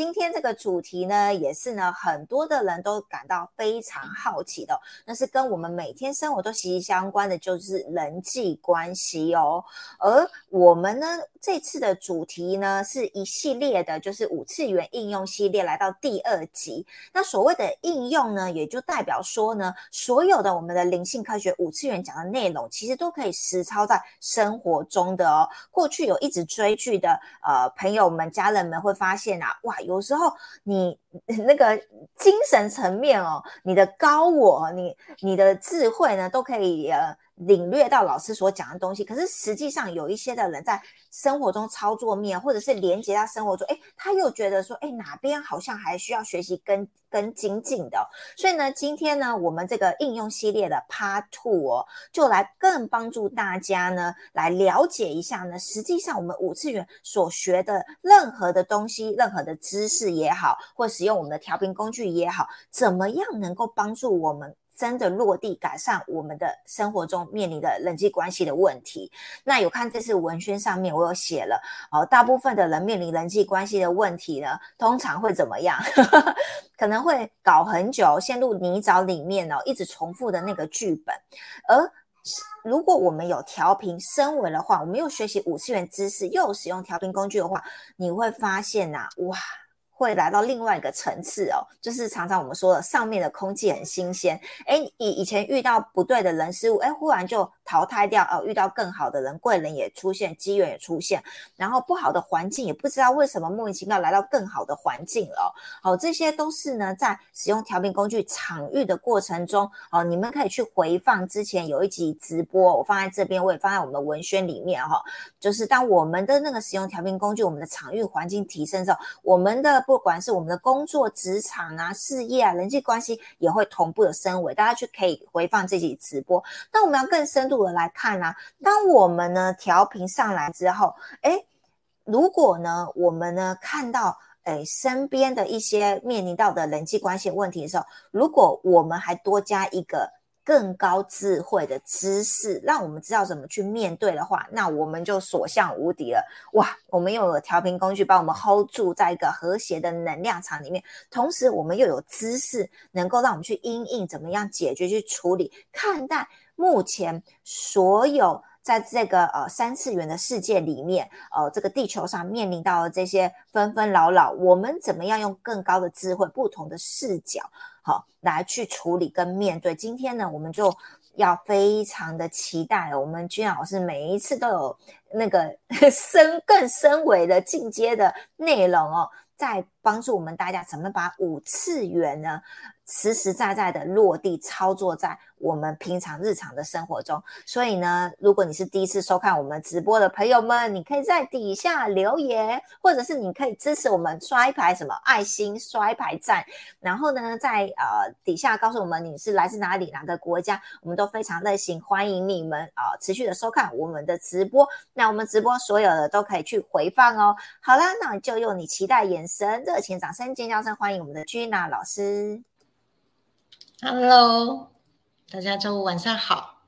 今天这个主题呢，也是呢很多的人都感到非常好奇的，那是跟我们每天生活都息息相关的，就是人际关系哦。而我们呢，这次的主题呢，是一系列的，就是五次元应用系列，来到第二集。那所谓的应用呢，也就代表说呢，所有的我们的灵性科学五次元讲的内容，其实都可以实操在生活中的哦。过去有一直追剧的呃朋友们、家人们会发现啊，哇！有时候你 那个精神层面哦，你的高我，你你的智慧呢，都可以呃领略到老师所讲的东西。可是实际上有一些的人在生活中操作面，或者是连接到生活中，哎，他又觉得说，哎，哪边好像还需要学习跟跟精进的。所以呢，今天呢，我们这个应用系列的 Part Two 哦，就来更帮助大家呢，来了解一下呢，实际上我们五次元所学的任何的东西，任何的知识也好，或使用我们的调频工具也好，怎么样能够帮助我们？真的落地改善我们的生活中面临的人际关系的问题。那有看这次文宣上面，我有写了哦，大部分的人面临人际关系的问题呢，通常会怎么样？可能会搞很久，陷入泥沼里面哦，一直重复的那个剧本。而如果我们有调频升维的话，我们又学习五次元知识，又使用调频工具的话，你会发现呐，哇！会来到另外一个层次哦，就是常常我们说的上面的空气很新鲜，哎，以以前遇到不对的人事物，哎，忽然就淘汰掉哦，遇到更好的人，贵人也出现，机缘也出现，然后不好的环境也不知道为什么莫名其妙来到更好的环境了，好，这些都是呢在使用调频工具场域的过程中，哦，你们可以去回放之前有一集直播，我放在这边，我也放在我们的文宣里面哈，就是当我们的那个使用调频工具，我们的场域环境提升之后，我们的。不管是我们的工作、职场啊、事业啊、人际关系，也会同步的升维。大家去可以回放这集直播。那我们要更深度的来看啊，当我们呢调频上来之后，哎，如果呢我们呢看到哎身边的一些面临到的人际关系问题的时候，如果我们还多加一个。更高智慧的知识，让我们知道怎么去面对的话，那我们就所向无敌了。哇，我们又有调频工具，把我们 hold 住在一个和谐的能量场里面，同时我们又有知识，能够让我们去应应怎么样解决、去处理、看待目前所有在这个呃三次元的世界里面，呃，这个地球上面临到的这些纷纷扰扰，我们怎么样用更高的智慧、不同的视角？好，来去处理跟面对。今天呢，我们就要非常的期待，我们君老师每一次都有那个 深更深维的进阶的内容哦，在帮助我们大家怎么把五次元呢？实实在在的落地操作在我们平常日常的生活中，所以呢，如果你是第一次收看我们直播的朋友们，你可以在底下留言，或者是你可以支持我们刷一排什么爱心，刷一排赞，然后呢，在呃底下告诉我们你是来自哪里哪个国家，我们都非常热情欢迎你们啊，持续的收看我们的直播。那我们直播所有的都可以去回放哦。好啦，那就用你期待眼神、热情掌声、尖叫声欢迎我们的 Gina 老师。Hello，大家周五晚上好。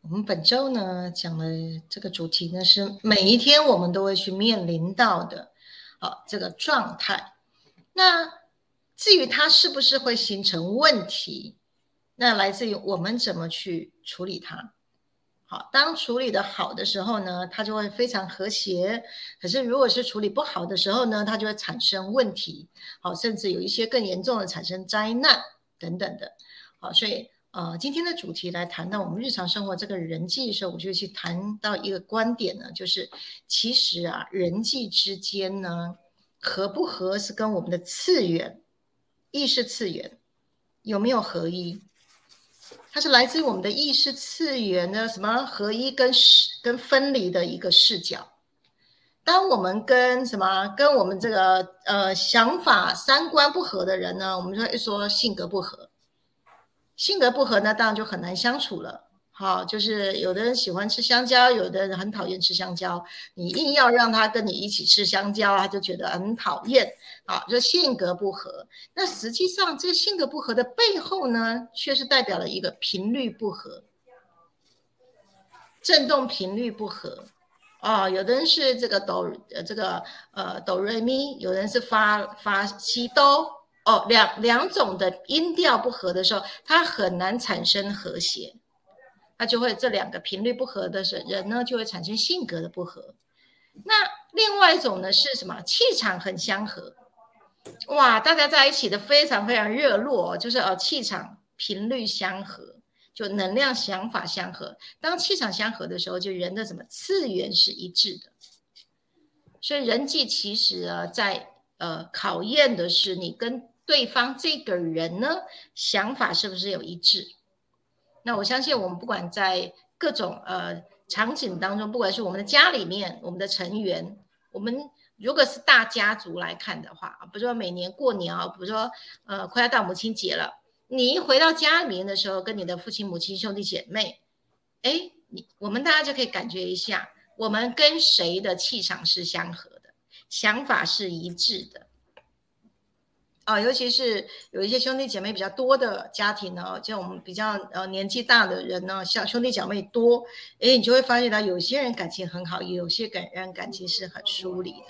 我们本周呢讲的这个主题呢是每一天我们都会去面临到的，好这个状态。那至于它是不是会形成问题，那来自于我们怎么去处理它。好，当处理的好的时候呢，它就会非常和谐。可是如果是处理不好的时候呢，它就会产生问题。好，甚至有一些更严重的产生灾难等等的。所以呃，今天的主题来谈到我们日常生活这个人际的时候，我就去谈到一个观点呢，就是其实啊，人际之间呢，合不合是跟我们的次元、意识次元有没有合一，它是来自于我们的意识次元的什么合一跟跟分离的一个视角。当我们跟什么跟我们这个呃想法三观不合的人呢，我们就会说性格不合。性格不合呢，当然就很难相处了。好，就是有的人喜欢吃香蕉，有的人很讨厌吃香蕉。你硬要让他跟你一起吃香蕉，他就觉得很讨厌。好，就性格不合。那实际上，这性格不合的背后呢，却是代表了一个频率不合，振动频率不合。哦，有的人是这个哆呃这个呃哆瑞咪，有人是发发西哆哦，两两种的音调不合的时候，它很难产生和谐，那就会这两个频率不合的时人呢，就会产生性格的不合。那另外一种呢是什么？气场很相合，哇，大家在一起的非常非常热络，就是呃气场频率相合。就能量、想法相合，当气场相合的时候，就人的什么次元是一致的。所以人际其实啊，在呃考验的是你跟对方这个人呢，想法是不是有一致。那我相信我们不管在各种呃场景当中，不管是我们的家里面，我们的成员，我们如果是大家族来看的话，比如说每年过年啊，比如说呃快要到母亲节了。你一回到家里面的时候，跟你的父亲、母亲、兄弟姐妹，哎，你我们大家就可以感觉一下，我们跟谁的气场是相合的，想法是一致的。啊，尤其是有一些兄弟姐妹比较多的家庭呢，像我们比较呃年纪大的人呢，像兄弟姐妹多，哎，你就会发现到有些人感情很好，有些感人感情是很疏离的。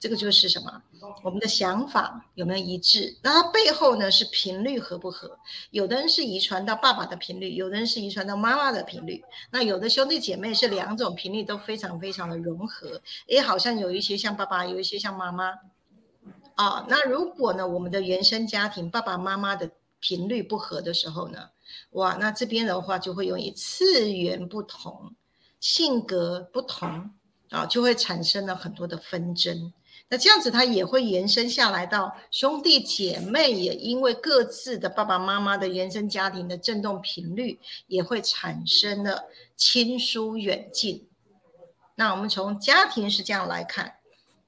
这个就是什么？我们的想法有没有一致？那它背后呢是频率合不合？有的人是遗传到爸爸的频率，有的人是遗传到妈妈的频率。那有的兄弟姐妹是两种频率都非常非常的融合，也好像有一些像爸爸，有一些像妈妈。啊，那如果呢我们的原生家庭爸爸妈妈的频率不合的时候呢，哇，那这边的话就会用以次元不同、性格不同啊，就会产生了很多的纷争。那这样子，它也会延伸下来到兄弟姐妹，也因为各自的爸爸妈妈的原生家庭的振动频率，也会产生了亲疏远近。那我们从家庭是这样来看，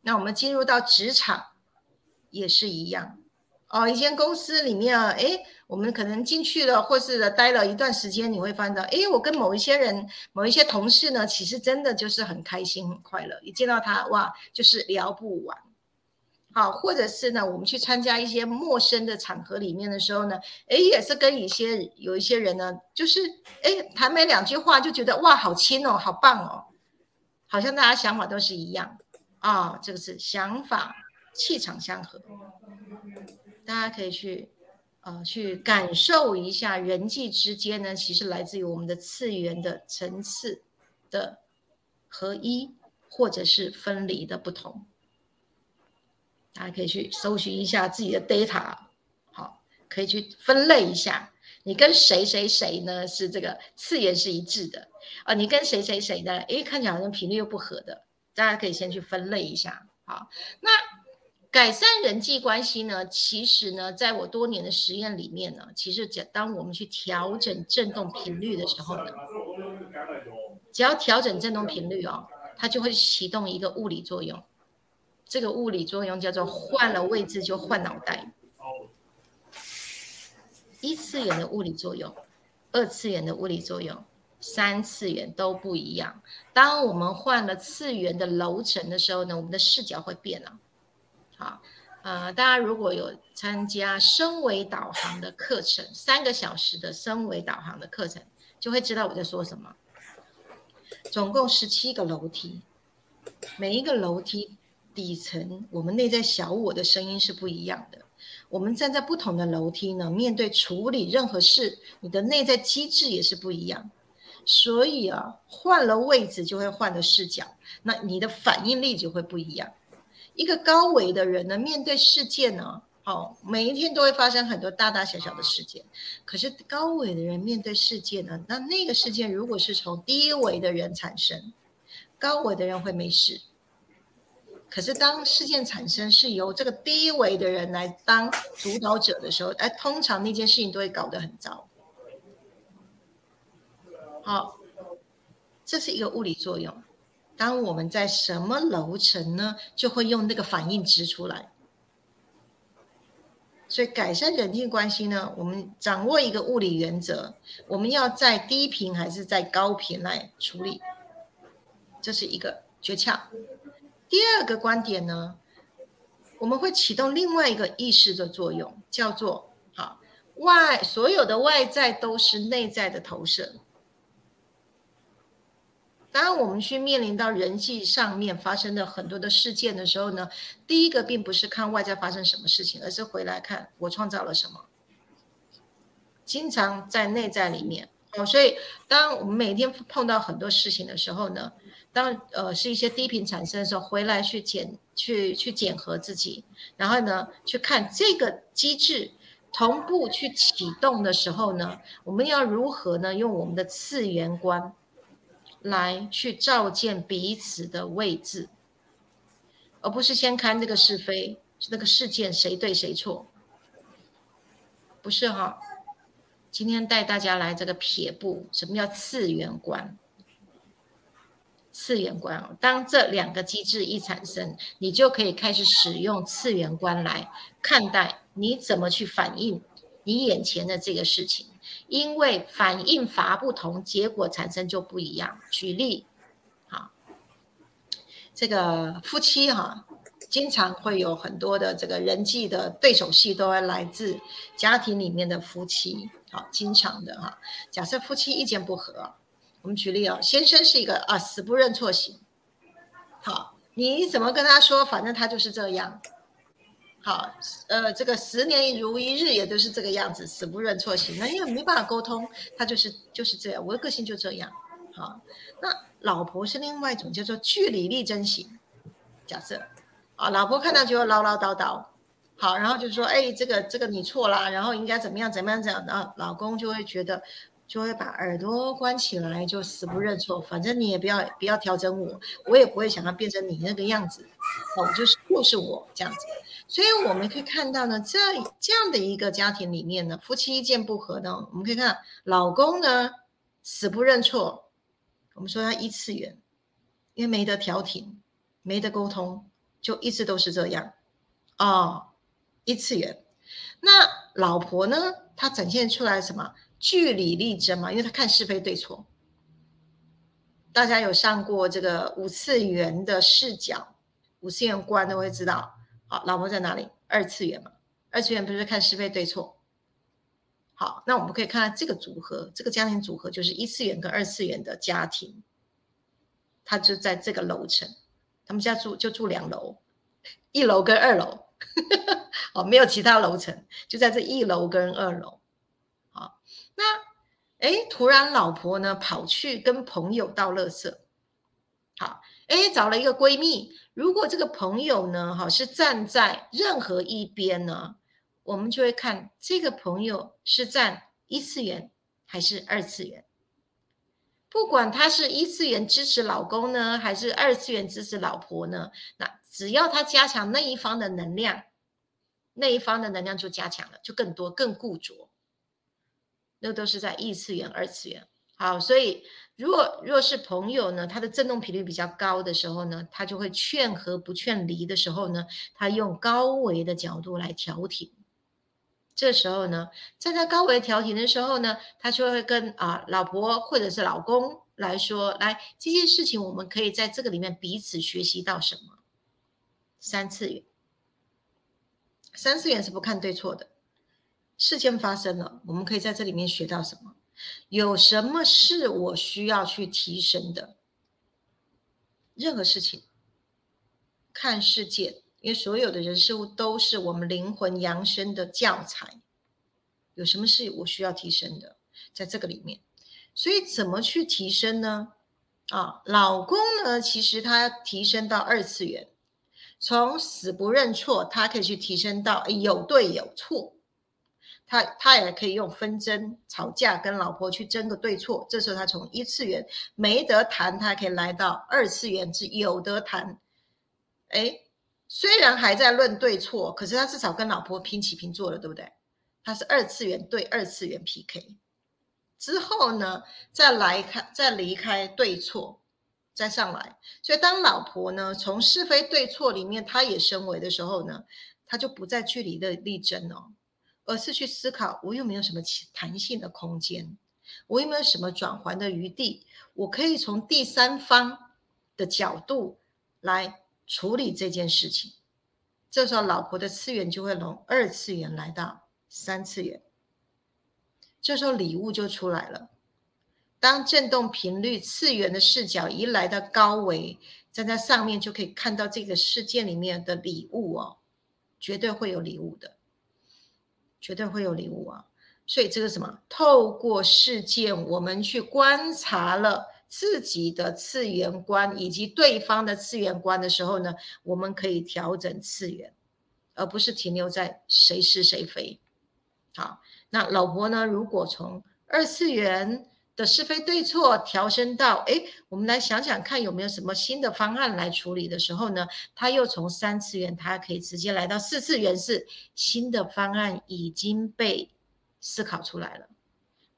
那我们进入到职场也是一样哦。一间公司里面啊，哎，我们可能进去了，或是待了一段时间，你会发现到，哎，我跟某一些人、某一些同事呢，其实真的就是很开心、很快乐。一见到他，哇，就是聊不完。好，或者是呢，我们去参加一些陌生的场合里面的时候呢，哎，也是跟一些有一些人呢，就是哎谈没两句话就觉得哇，好亲哦，好棒哦，好像大家想法都是一样啊。这个是想法气场相合，大家可以去呃去感受一下人际之间呢，其实来自于我们的次元的层次的合一，或者是分离的不同。大家可以去搜寻一下自己的 data，好，可以去分类一下，你跟谁谁谁呢是这个次元是一致的啊？你跟谁谁谁呢？诶，看起来好像频率又不合的，大家可以先去分类一下。好，那改善人际关系呢？其实呢，在我多年的实验里面呢，其实只当我们去调整振动频率的时候呢，只要调整振动频率哦，它就会启动一个物理作用。这个物理作用叫做换了位置就换脑袋。一次元的物理作用，二次元的物理作用，三次元都不一样。当我们换了次元的楼层的时候呢，我们的视角会变了。好，呃，大家如果有参加升维导航的课程，三个小时的升维导航的课程，就会知道我在说什么。总共十七个楼梯，每一个楼梯。底层，我们内在小我的声音是不一样的。我们站在不同的楼梯呢，面对处理任何事，你的内在机制也是不一样。所以啊，换了位置就会换了视角，那你的反应力就会不一样。一个高维的人呢，面对事件呢，哦，每一天都会发生很多大大小小的事件。可是高维的人面对事件呢，那那个事件如果是从低维的人产生，高维的人会没事。可是，当事件产生是由这个低维的人来当主导者的时候，哎，通常那件事情都会搞得很糟。好，这是一个物理作用。当我们在什么楼层呢，就会用那个反应值出来。所以，改善人际关系呢，我们掌握一个物理原则：我们要在低频还是在高频来处理，这是一个诀窍。第二个观点呢，我们会启动另外一个意识的作用，叫做“好外所有的外在都是内在的投射”。当我们去面临到人际上面发生的很多的事件的时候呢，第一个并不是看外在发生什么事情，而是回来看我创造了什么。经常在内在里面哦，所以当我们每天碰到很多事情的时候呢，当呃是一些低频产生的时候，回来去检去去检核自己，然后呢去看这个机制同步去启动的时候呢，我们要如何呢用我们的次元观来去照见彼此的位置，而不是先看这个是非，是那个事件谁对谁错，不是哈。今天带大家来这个撇步，什么叫次元观？次元观，当这两个机制一产生，你就可以开始使用次元观来看待你怎么去反应你眼前的这个事情，因为反应法不同，结果产生就不一样。举例，好，这个夫妻哈。经常会有很多的这个人际的对手戏，都会来自家庭里面的夫妻。好，经常的哈。假设夫妻意见不合，我们举例啊，先生是一个啊死不认错型。好，你怎么跟他说，反正他就是这样。好，呃，这个十年如一日也都是这个样子，死不认错型，那因为没办法沟通，他就是就是这样，我的个性就这样。好，那老婆是另外一种叫做据理力争型。假设。啊，老婆看到就会唠唠叨叨，好，然后就说，哎，这个这个你错啦，然后应该怎么样怎么样怎样，然后老公就会觉得，就会把耳朵关起来，就死不认错，反正你也不要不要调整我，我也不会想要变成你那个样子，哦，就是就是我这样子，所以我们可以看到呢，这这样的一个家庭里面呢，夫妻意见不合呢，我们可以看老公呢死不认错，我们说他一次元，因为没得调停，没得沟通。就一直都是这样，哦，一次元。那老婆呢？她展现出来什么？据理力争嘛，因为她看是非对错。大家有上过这个五次元的视角、五次元观都会知道。老婆在哪里？二次元嘛。二次元不是看是非对错。好，那我们可以看到这个组合，这个家庭组合就是一次元跟二次元的家庭，他就在这个楼层。他们家住就住两楼，一楼跟二楼，哦，没有其他楼层，就在这一楼跟二楼。好，那哎，突然老婆呢跑去跟朋友倒垃圾。好，哎，找了一个闺蜜。如果这个朋友呢，哈，是站在任何一边呢，我们就会看这个朋友是站一次元还是二次元。不管他是一次元支持老公呢，还是二次元支持老婆呢，那只要他加强那一方的能量，那一方的能量就加强了，就更多、更固着。那都是在异次元、二次元。好，所以如果若是朋友呢，他的振动频率比较高的时候呢，他就会劝和不劝离的时候呢，他用高维的角度来调停。这时候呢，在他高维调停的时候呢，他就会跟啊老婆或者是老公来说，来这件事情，我们可以在这个里面彼此学习到什么？三次元，三次元是不看对错的。事件发生了，我们可以在这里面学到什么？有什么是我需要去提升的？任何事情，看世界。因为所有的人事物都是我们灵魂扬升的教材，有什么是我需要提升的，在这个里面，所以怎么去提升呢？啊，老公呢，其实他提升到二次元，从死不认错，他可以去提升到有对有错，他他也可以用纷争吵架跟老婆去争个对错，这时候他从一次元没得谈，他可以来到二次元是有得谈，哎。虽然还在论对错，可是他至少跟老婆平起平坐了，对不对？他是二次元对二次元 PK 之后呢，再来开再离开对错，再上来。所以当老婆呢从是非对错里面，他也升维的时候呢，他就不再距离的力争哦，而是去思考我有没有什么弹性的空间，我有没有什么转环的余地，我可以从第三方的角度来。处理这件事情，这时候老婆的次元就会从二次元来到三次元，这时候礼物就出来了。当振动频率次元的视角一来到高维，站在上面就可以看到这个世界里面的礼物哦，绝对会有礼物的，绝对会有礼物啊！所以这个什么，透过事件，我们去观察了自己的次元观以及对方的次元观的时候呢，我们可以调整次元，而不是停留在谁是谁非。好，那老婆呢？如果从二次元的是非对错调升到，哎，我们来想想看有没有什么新的方案来处理的时候呢？他又从三次元，他可以直接来到四次元，是新的方案已经被思考出来了，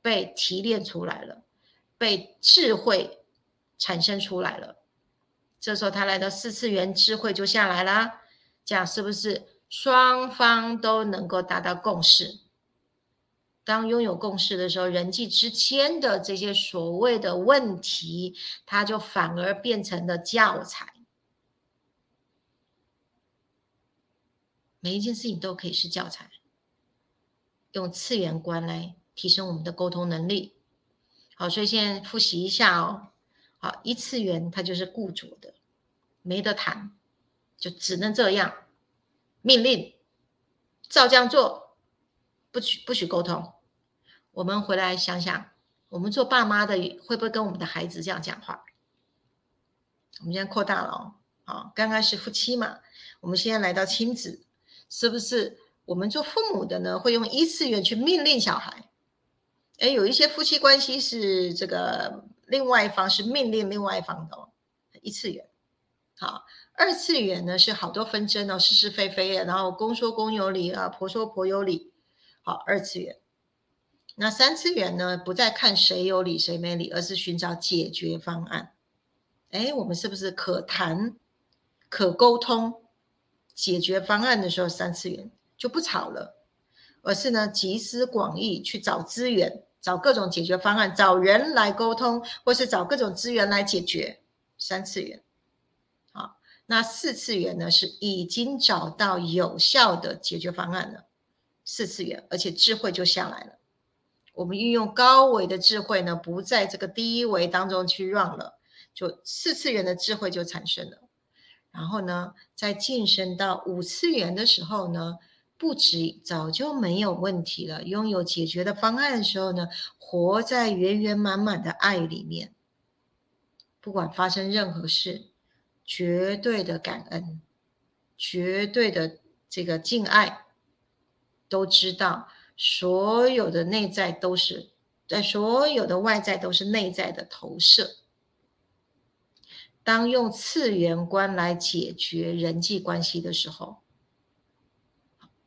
被提炼出来了，被智慧产生出来了。这时候他来到四次元，智慧就下来啦。这样是不是双方都能够达到共识？当拥有共识的时候，人际之间的这些所谓的问题，它就反而变成了教材。每一件事情都可以是教材，用次元观来提升我们的沟通能力。好，所以现在复习一下哦。好，一次元它就是固着的，没得谈，就只能这样，命令，照这样做，不许不许沟通。我们回来想想，我们做爸妈的会不会跟我们的孩子这样讲话？我们现在扩大了哦，啊，刚刚是夫妻嘛，我们现在来到亲子，是不是我们做父母的呢？会用一次元去命令小孩？哎，有一些夫妻关系是这个另外一方是命令另外一方的哦，一次元。好，二次元呢是好多纷争哦，是是非非的，然后公说公有理啊，婆说婆有理。好，二次元。那三次元呢？不再看谁有理谁没理，而是寻找解决方案。哎，我们是不是可谈、可沟通、解决方案的时候，三次元就不吵了，而是呢集思广益去找资源，找各种解决方案，找人来沟通，或是找各种资源来解决。三次元，好，那四次元呢？是已经找到有效的解决方案了。四次元，而且智慧就下来了。我们运用高维的智慧呢，不在这个低维当中去 run 了，就四次元的智慧就产生了。然后呢，在晋升到五次元的时候呢，不止早就没有问题了，拥有解决的方案的时候呢，活在圆圆满满的爱里面，不管发生任何事，绝对的感恩，绝对的这个敬爱，都知道。所有的内在都是在，所有的外在都是内在的投射。当用次元观来解决人际关系的时候，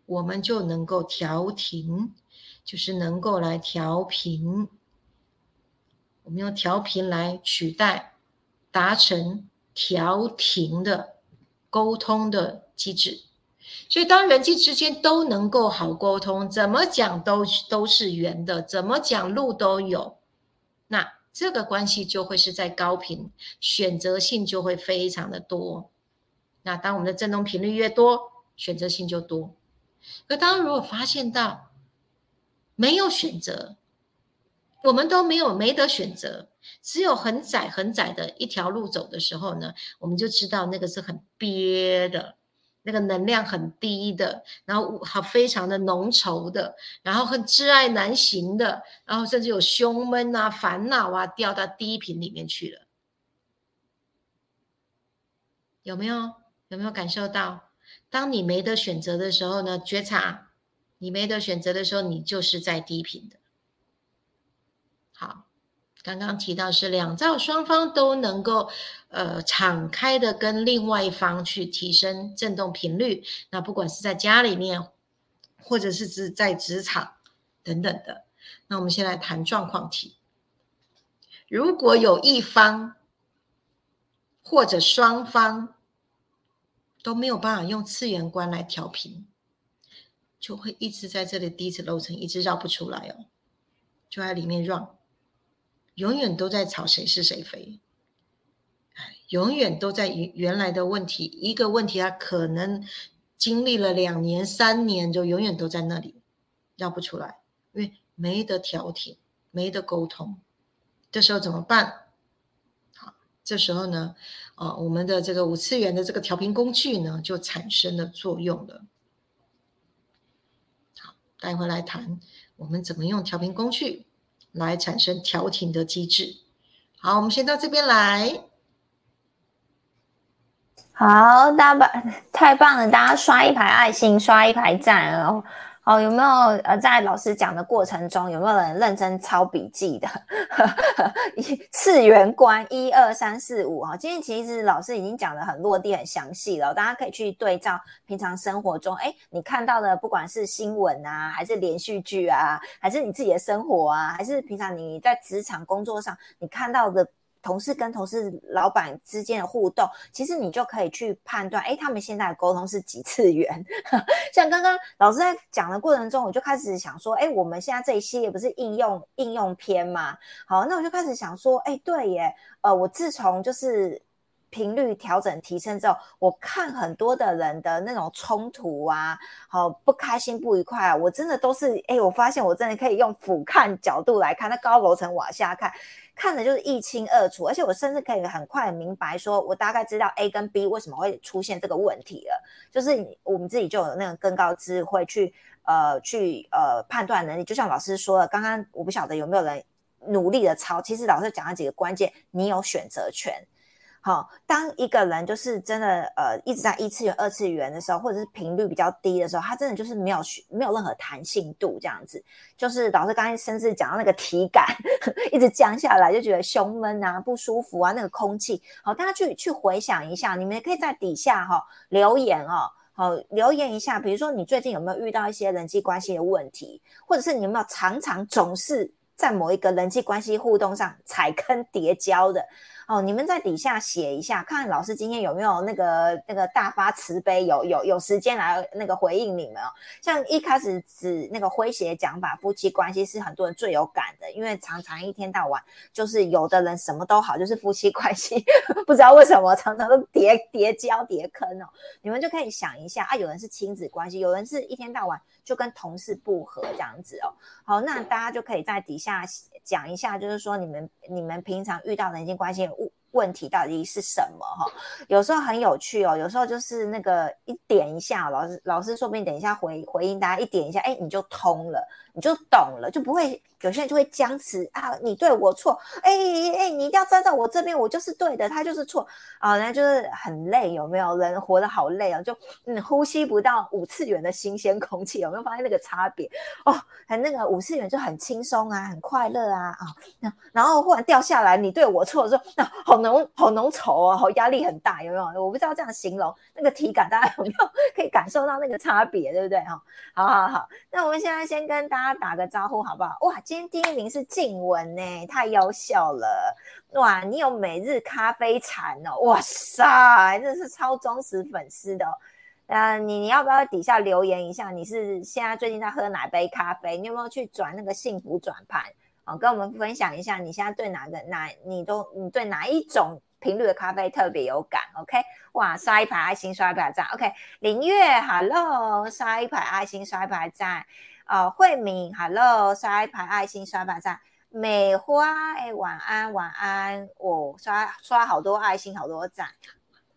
我们就能够调停，就是能够来调频。我们用调频来取代，达成调停的沟通的机制。所以，当人际之间都能够好沟通，怎么讲都都是圆的，怎么讲路都有，那这个关系就会是在高频，选择性就会非常的多。那当我们的振动频率越多，选择性就多。可当如果发现到没有选择，我们都没有没得选择，只有很窄很窄的一条路走的时候呢，我们就知道那个是很憋的。那个能量很低的，然后好非常的浓稠的，然后很挚爱难行的，然后甚至有胸闷啊、烦恼啊，掉到低频里面去了。有没有？有没有感受到？当你没得选择的时候呢？觉察，你没得选择的时候，你就是在低频的。好。刚刚提到是两造双方都能够，呃，敞开的跟另外一方去提升振动频率。那不管是在家里面，或者是指在职场等等的。那我们先来谈状况题。如果有一方或者双方都没有办法用次元观来调频，就会一直在这里低层楼层一直绕不出来哦，就在里面绕。永远都在吵谁是谁非，永远都在原原来的问题，一个问题，它可能经历了两年、三年，就永远都在那里绕不出来，因为没得调停，没得沟通，这时候怎么办？好，这时候呢，啊，我们的这个五次元的这个调频工具呢，就产生了作用了。好，待会来谈我们怎么用调频工具来产生调停的机制。好，我们先到这边来。好，大家 太棒了！大家刷一排爱心，刷一排赞哦。好，有没有呃，在老师讲的过程中，有没有人认真抄笔记的？一次元观一二三四五哈，今天其实老师已经讲的很落地、很详细了，大家可以去对照平常生活中，哎，你看到的不管是新闻啊，还是连续剧啊，还是你自己的生活啊，还是平常你在职场工作上你看到的。同事跟同事、老板之间的互动，其实你就可以去判断，哎，他们现在的沟通是几次元？像刚刚老师在讲的过程中，我就开始想说，哎，我们现在这一系列不是应用应用篇吗？好，那我就开始想说，哎，对耶，呃，我自从就是频率调整提升之后，我看很多的人的那种冲突啊，好不开心、不愉快啊，我真的都是，哎，我发现我真的可以用俯瞰角度来看，那高楼层往下看。看的就是一清二楚，而且我甚至可以很快明白，说我大概知道 A 跟 B 为什么会出现这个问题了。就是我们自己就有那个更高智慧去呃去呃判断能力。就像老师说的，刚刚我不晓得有没有人努力的抄，其实老师讲了几个关键，你有选择权。好，当一个人就是真的呃一直在一次元、二次元的时候，或者是频率比较低的时候，他真的就是没有没有任何弹性度这样子。就是老师刚才甚至讲到那个体感 一直降下来，就觉得胸闷啊、不舒服啊，那个空气。好，大家去去回想一下，你们可以在底下哈留言哦，好留言一下，比如说你最近有没有遇到一些人际关系的问题，或者是你有没有常常总是在某一个人际关系互动上踩坑叠交的。哦，你们在底下写一下，看老师今天有没有那个那个大发慈悲，有有有时间来那个回应你们哦。像一开始指那个诙谐讲法，夫妻关系是很多人最有感的，因为常常一天到晚就是有的人什么都好，就是夫妻关系 不知道为什么常常都叠叠交叠坑哦。你们就可以想一下啊，有人是亲子关系，有人是一天到晚就跟同事不和这样子哦。好，那大家就可以在底下讲一下，就是说你们你们平常遇到人际关系。问题到底是什么？哈，有时候很有趣哦，有时候就是那个一点一下，老师老师说不定等一下回回应大家一点一下，哎，你就通了，你就懂了，就不会。有些人就会僵持啊，你对我错，哎哎，你一定要站在我这边，我就是对的，他就是错啊，那就是很累，有没有？人活得好累啊，就嗯，呼吸不到五次元的新鲜空气，有没有发现那个差别？哦，很那个五次元就很轻松啊，很快乐啊啊，那然后忽然掉下来，你对我错的时候，那好浓好浓稠啊，好压力很大，有没有？我不知道这样形容那个体感，大家有没有可以感受到那个差别，对不对？哈，好好好，那我们现在先跟大家打个招呼，好不好？哇！今天第一名是静雯呢，太优秀了哇！你有每日咖啡禅哦，哇塞，真是超忠实粉丝的。呃，你你要不要底下留言一下？你是现在最近在喝哪杯咖啡？你有没有去转那个幸福转盘？哦，跟我们分享一下，你现在对哪个哪你都你对哪一种频率的咖啡特别有感？OK，哇，刷一排爱心，刷一排赞。OK，林月，Hello，刷一排爱心，刷一排赞。哦，慧敏，Hello，刷一排爱心，刷一排赞。美花，哎，晚安，晚安。我刷刷好多爱心，好多赞。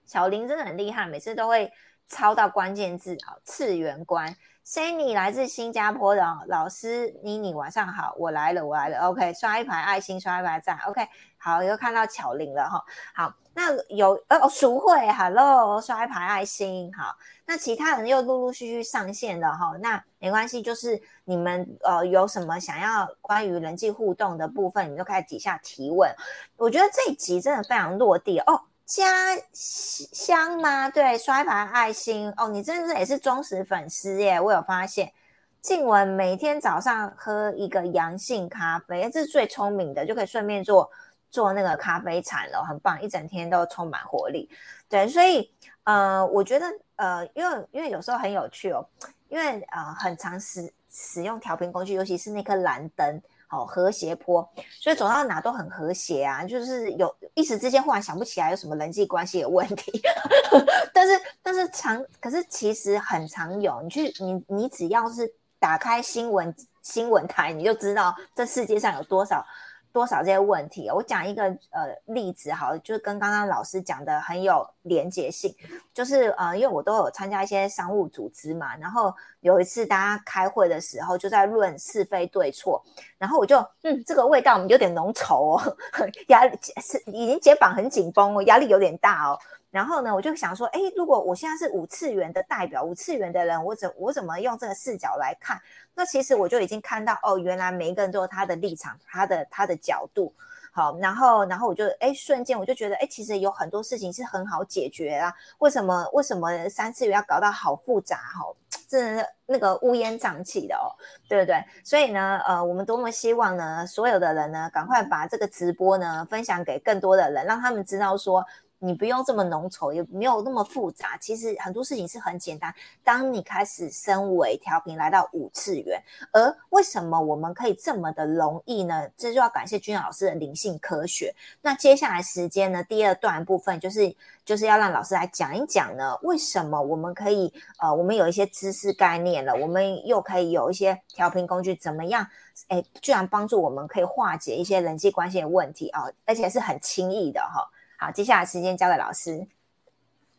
小林真的很厉害，每次都会抄到关键字啊。次元关，Sunny 来自新加坡的老师，妮妮晚上好，我来了，我来了。OK，刷一排爱心，刷一排赞。OK，好，又看到巧玲了哈。好。那有呃，淑慧，Hello，刷一排爱心，好。那其他人又陆陆续续上线了哈，那没关系，就是你们呃有什么想要关于人际互动的部分，你们就可以底下提问。我觉得这一集真的非常落地哦。家香吗？对，刷一排爱心哦，你真的是也是忠实粉丝耶，我有发现。静雯每天早上喝一个阳性咖啡，这是最聪明的，就可以顺便做。做那个咖啡产了，很棒，一整天都充满活力。对，所以呃，我觉得呃，因为因为有时候很有趣哦，因为呃，很常使使用调频工具，尤其是那颗蓝灯，好和谐坡，所以走到哪都很和谐啊。就是有一时之间忽然想不起来有什么人际关系的问题，但是但是常可是其实很常有。你去你你只要是打开新闻新闻台，你就知道这世界上有多少。多少这些问题。我讲一个呃例子，好，就是跟刚刚老师讲的很有连结性，就是呃，因为我都有参加一些商务组织嘛，然后有一次大家开会的时候就在论是非对错，然后我就嗯，这个味道有点浓稠哦，压力是已经肩膀很紧绷哦，压力有点大哦。然后呢，我就想说，哎，如果我现在是五次元的代表，五次元的人，我怎我怎么用这个视角来看？那其实我就已经看到，哦，原来每一个人都有他的立场，他的他的角度。好，然后然后我就，哎，瞬间我就觉得，哎，其实有很多事情是很好解决啊。为什么为什么三次元要搞到好复杂？哈，真的那个乌烟瘴气的哦，对不对？所以呢，呃，我们多么希望呢，所有的人呢，赶快把这个直播呢分享给更多的人，让他们知道说。你不用这么浓稠，也没有那么复杂。其实很多事情是很简单。当你开始升维调频，来到五次元，而为什么我们可以这么的容易呢？这就要感谢君老师的灵性科学。那接下来时间呢？第二段部分就是就是要让老师来讲一讲呢，为什么我们可以呃，我们有一些知识概念了，我们又可以有一些调频工具，怎么样？哎，居然帮助我们可以化解一些人际关系的问题啊，而且是很轻易的哈。好，接下来时间交给老师。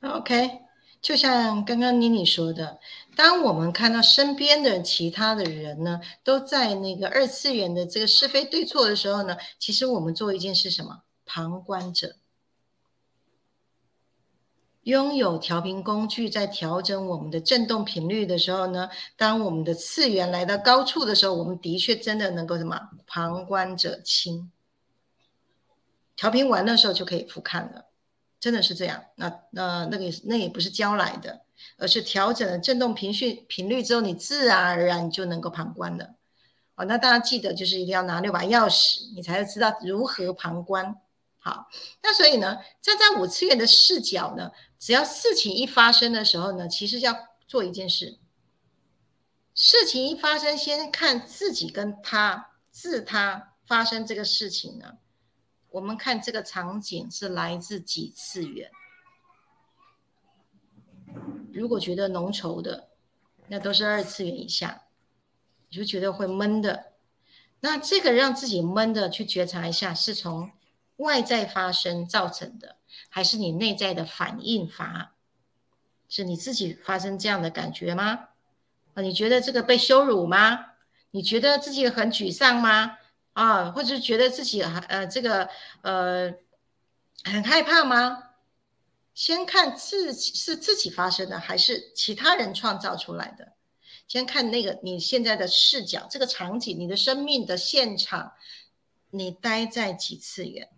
OK，就像刚刚妮妮说的，当我们看到身边的其他的人呢，都在那个二次元的这个是非对错的时候呢，其实我们做一件事什么？旁观者，拥有调频工具，在调整我们的振动频率的时候呢，当我们的次元来到高处的时候，我们的确真的能够什么？旁观者清。调频完的时候就可以复看了，真的是这样。那那那个也那也不是教来的，而是调整了振动频率频率之后，你自然而然你就能够旁观了。哦，那大家记得就是一定要拿六把钥匙，你才会知道如何旁观。好，那所以呢，站在五次元的视角呢，只要事情一发生的时候呢，其实要做一件事。事情一发生，先看自己跟他自他发生这个事情呢。我们看这个场景是来自几次元？如果觉得浓稠的，那都是二次元以下，你就觉得会闷的。那这个让自己闷的，去觉察一下，是从外在发生造成的，还是你内在的反应发？是你自己发生这样的感觉吗？啊，你觉得这个被羞辱吗？你觉得自己很沮丧吗？啊，或者觉得自己还呃这个呃很害怕吗？先看自己是自己发生的，还是其他人创造出来的？先看那个你现在的视角，这个场景，你的生命的现场，你待在几次元？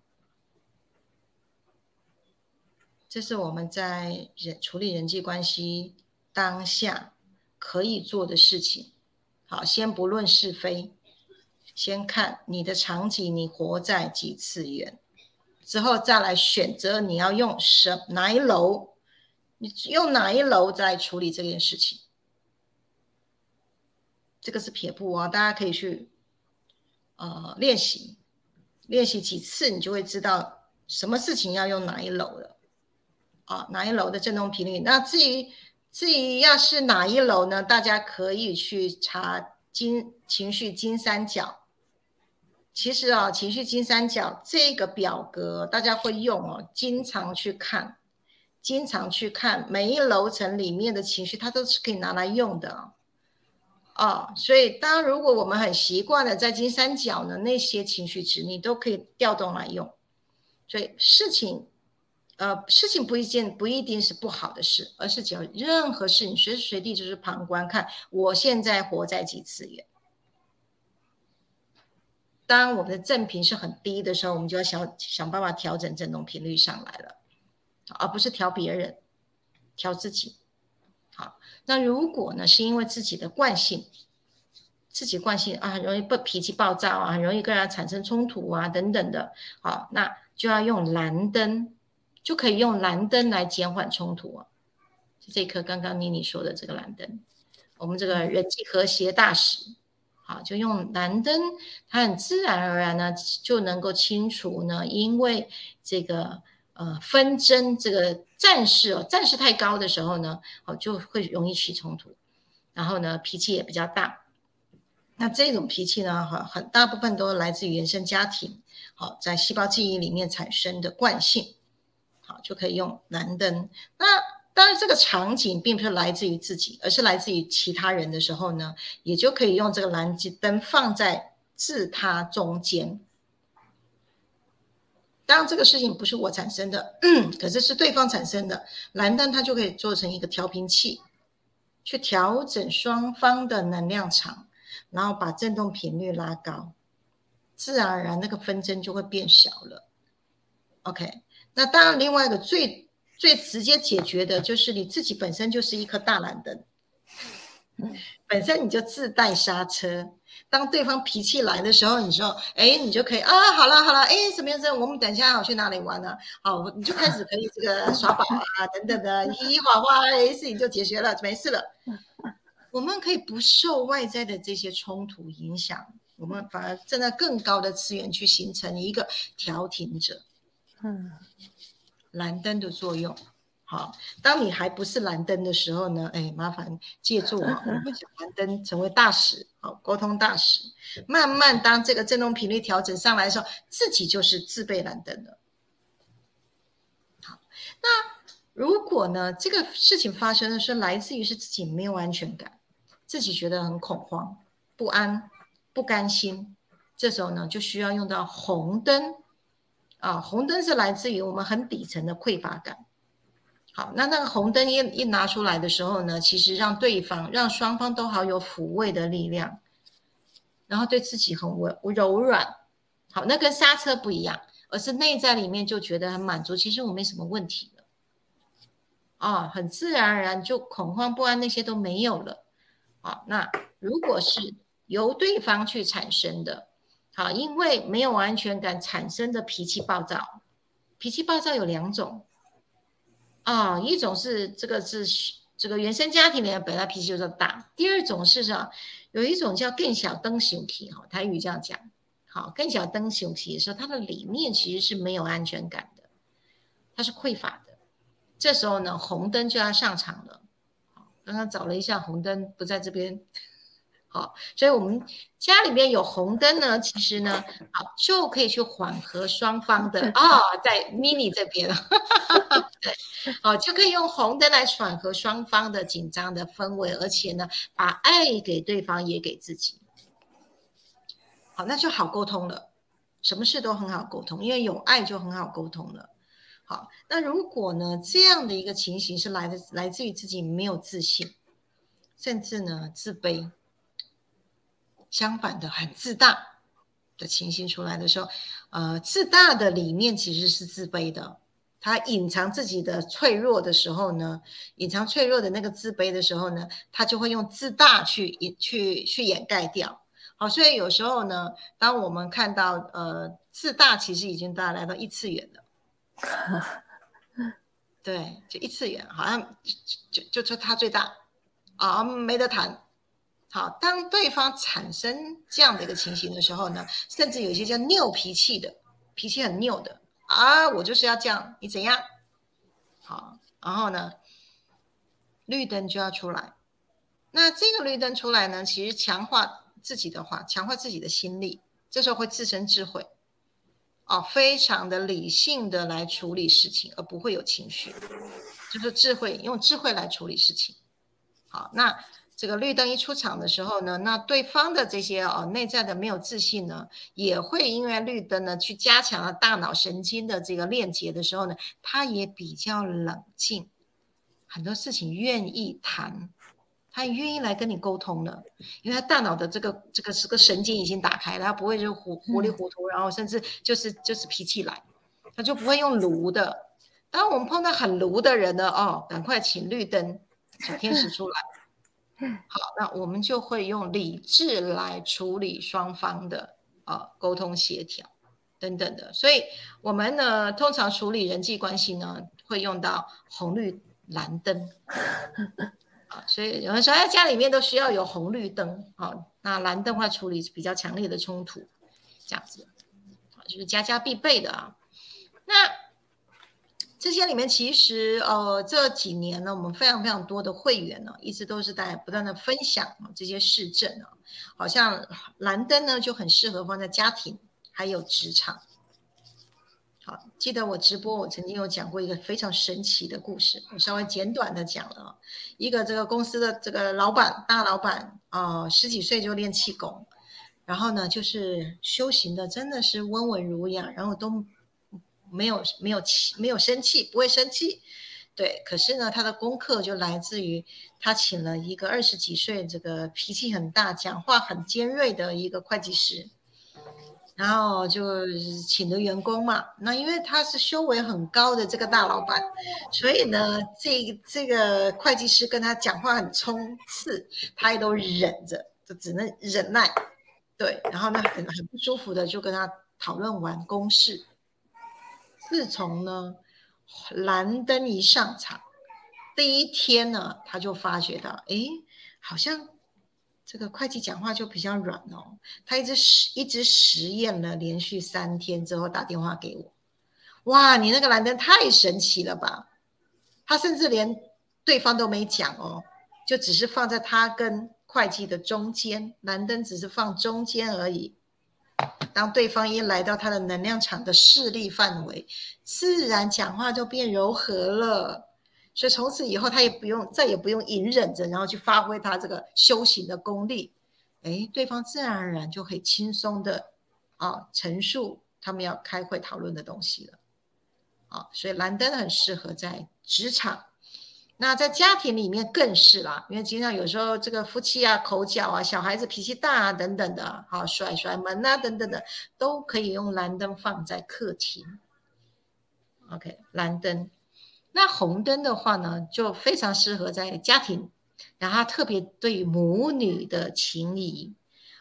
这是我们在人处理人际关系当下可以做的事情。好，先不论是非。先看你的场景，你活在几次元，之后再来选择你要用什哪一楼，你用哪一楼在处理这件事情。这个是撇步啊，大家可以去呃练习，练习几次，你就会知道什么事情要用哪一楼的啊，哪一楼的振动频率。那至于至于要是哪一楼呢？大家可以去查金情绪金三角。其实啊，情绪金三角这个表格大家会用哦，经常去看，经常去看每一楼层里面的情绪，它都是可以拿来用的哦。所以，当如果我们很习惯了在金三角呢，那些情绪值你都可以调动来用。所以事情，呃，事情不一定不一定是不好的事，而是只要任何事，你随时随地就是旁观看，我现在活在几次元。当我们的振频是很低的时候，我们就要想想办法调整振动频率上来了，而不是调别人，调自己。好，那如果呢，是因为自己的惯性，自己惯性啊，很容易不脾气暴躁啊，很容易跟人产生冲突啊，等等的，好，那就要用蓝灯，就可以用蓝灯来减缓冲突啊。就这颗刚刚妮妮说的这个蓝灯，我们这个人际和谐大使。好，就用蓝灯，它很自然而然呢就能够清除呢，因为这个呃纷争，这个战事哦，战事太高的时候呢，哦就会容易起冲突，然后呢脾气也比较大。那这种脾气呢，很很大部分都来自于原生家庭，好，在细胞记忆里面产生的惯性，好，就可以用蓝灯。那当然，这个场景并不是来自于自己，而是来自于其他人的时候呢，也就可以用这个蓝灯放在自他中间。当，这个事情不是我产生的，可是是对方产生的，蓝灯它就可以做成一个调频器，去调整双方的能量场。然后把振动频率拉高，自然而然那个纷争就会变小了。OK，那当然另外一个最最直接解决的就是你自己本身就是一颗大蓝灯，本身你就自带刹车。当对方脾气来的时候，你说，哎，你就可以啊，好了好了，哎，怎么样？怎我们等一下要去哪里玩呢？好，你就开始可以这个 耍宝啊，等等的，嘻嘻哈哈，哎，事情就解决了，没事了。我们可以不受外在的这些冲突影响，我们反而站在更高的资源去形成一个调停者。嗯，蓝灯的作用。好，当你还不是蓝灯的时候呢，哎，麻烦借助啊，我们小蓝灯成为大使，好，沟通大使。慢慢当这个振动频率调整上来的时候，自己就是自备蓝灯了。好，那如果呢，这个事情发生的是来自于是自己没有安全感。自己觉得很恐慌、不安、不甘心，这时候呢，就需要用到红灯啊。红灯是来自于我们很底层的匮乏感。好，那那个红灯一一拿出来的时候呢，其实让对方、让双方都好有抚慰的力量，然后对自己很温柔软。好，那跟刹车不一样，而是内在里面就觉得很满足。其实我没什么问题了，啊，很自然而然就恐慌不安那些都没有了。好，那如果是由对方去产生的，好，因为没有安全感产生的脾气暴躁，脾气暴躁有两种，啊，一种是这个是这个原生家庭里面本来脾气就大，第二种是什么？有一种叫更小灯熊体，哈，台语这样讲，好，更小灯熊体的时候，它的里面其实是没有安全感的，它是匮乏的，这时候呢，红灯就要上场了。刚刚找了一下红灯不在这边，好，所以我们家里面有红灯呢，其实呢，好就可以去缓和双方的啊，在 mini 这边，对，好就可以用红灯来缓和双方的紧张的氛围，而且呢，把爱给对方也给自己，好，那就好沟通了，什么事都很好沟通，因为有爱就很好沟通了。好，那如果呢？这样的一个情形是来的来自于自己没有自信，甚至呢自卑，相反的很自大的情形出来的时候，呃，自大的里面其实是自卑的，他隐藏自己的脆弱的时候呢，隐藏脆弱的那个自卑的时候呢，他就会用自大去掩去去掩盖掉。好，所以有时候呢，当我们看到呃自大，其实已经大来到一次元了。对，就一次元，好像就就就他最大啊，没得谈。好，当对方产生这样的一个情形的时候呢，甚至有一些叫拗脾气的，脾气很拗的啊，我就是要这样，你怎样？好，然后呢，绿灯就要出来。那这个绿灯出来呢，其实强化自己的话，强化自己的心力，这时候会自身智慧。哦，非常的理性的来处理事情，而不会有情绪，就是智慧，用智慧来处理事情。好，那这个绿灯一出场的时候呢，那对方的这些哦内在的没有自信呢，也会因为绿灯呢去加强了大脑神经的这个链接的时候呢，他也比较冷静，很多事情愿意谈。他愿意来跟你沟通了，因为他大脑的这个这个这个神经已经打开了，他不会就糊糊里糊涂，然后甚至就是就是脾气来，他就不会用炉的。当我们碰到很炉的人呢，哦，赶快请绿灯小天使出来。好，那我们就会用理智来处理双方的啊沟通协调等等的。所以我们呢，通常处理人际关系呢，会用到红绿蓝灯。所以有人说，哎，家里面都需要有红绿灯，好，那蓝灯会处理比较强烈的冲突，这样子，啊，就是家家必备的啊。那这些里面，其实呃，这几年呢，我们非常非常多的会员呢，一直都是在不断的分享这些市政啊。好像蓝灯呢就很适合放在家庭还有职场。好，记得我直播，我曾经有讲过一个非常神奇的故事，我稍微简短的讲了。一个这个公司的这个老板，大老板啊，十几岁就练气功，然后呢，就是修行的真的是温文儒雅，然后都没有没有气，没有生气，不会生气。对，可是呢，他的功课就来自于他请了一个二十几岁，这个脾气很大、讲话很尖锐的一个会计师。然后就请的员工嘛，那因为他是修为很高的这个大老板，所以呢，这这个会计师跟他讲话很冲刺，他也都忍着，就只能忍耐。对，然后呢，很很不舒服的就跟他讨论完公事。自从呢蓝灯一上场，第一天呢，他就发觉到，哎，好像。这个会计讲话就比较软哦，他一直实一直实验了连续三天之后打电话给我，哇，你那个蓝灯太神奇了吧！他甚至连对方都没讲哦，就只是放在他跟会计的中间，蓝灯只是放中间而已。当对方一来到他的能量场的势力范围，自然讲话就变柔和了。所以从此以后，他也不用再也不用隐忍着，然后去发挥他这个修行的功力，哎，对方自然而然就可以轻松的啊陈述他们要开会讨论的东西了，啊，所以蓝灯很适合在职场，那在家庭里面更是啦，因为经常有时候这个夫妻啊口角啊，小孩子脾气大啊等等的，好甩甩门啊等等的，都可以用蓝灯放在客厅，OK，蓝灯。那红灯的话呢，就非常适合在家庭，然后特别对母女的情谊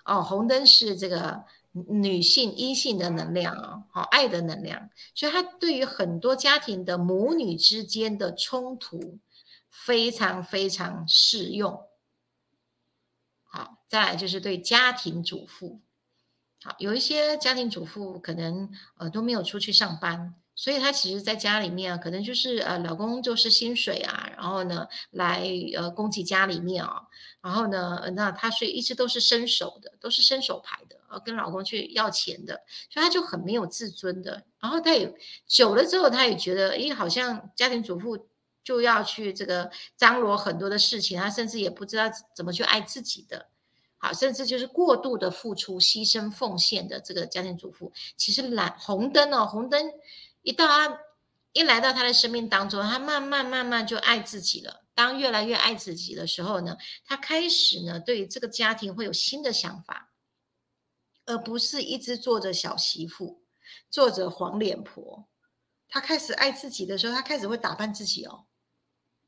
哦。红灯是这个女性阴性的能量哦，好爱的能量，所以它对于很多家庭的母女之间的冲突非常非常适用。好，再来就是对家庭主妇，好有一些家庭主妇可能呃都没有出去上班。所以她其实，在家里面啊，可能就是呃，老公就是薪水啊，然后呢，来呃供给家里面啊，然后呢，那她是一直都是伸手的，都是伸手牌的，呃，跟老公去要钱的，所以她就很没有自尊的。然后她也久了之后，她也觉得，诶，好像家庭主妇就要去这个张罗很多的事情，他甚至也不知道怎么去爱自己的，好，甚至就是过度的付出、牺牲、奉献的这个家庭主妇，其实蓝红灯哦，红灯。一到他一来到他的生命当中，他慢慢慢慢就爱自己了。当越来越爱自己的时候呢，他开始呢对于这个家庭会有新的想法，而不是一直做着小媳妇，做着黄脸婆。他开始爱自己的时候，他开始会打扮自己哦，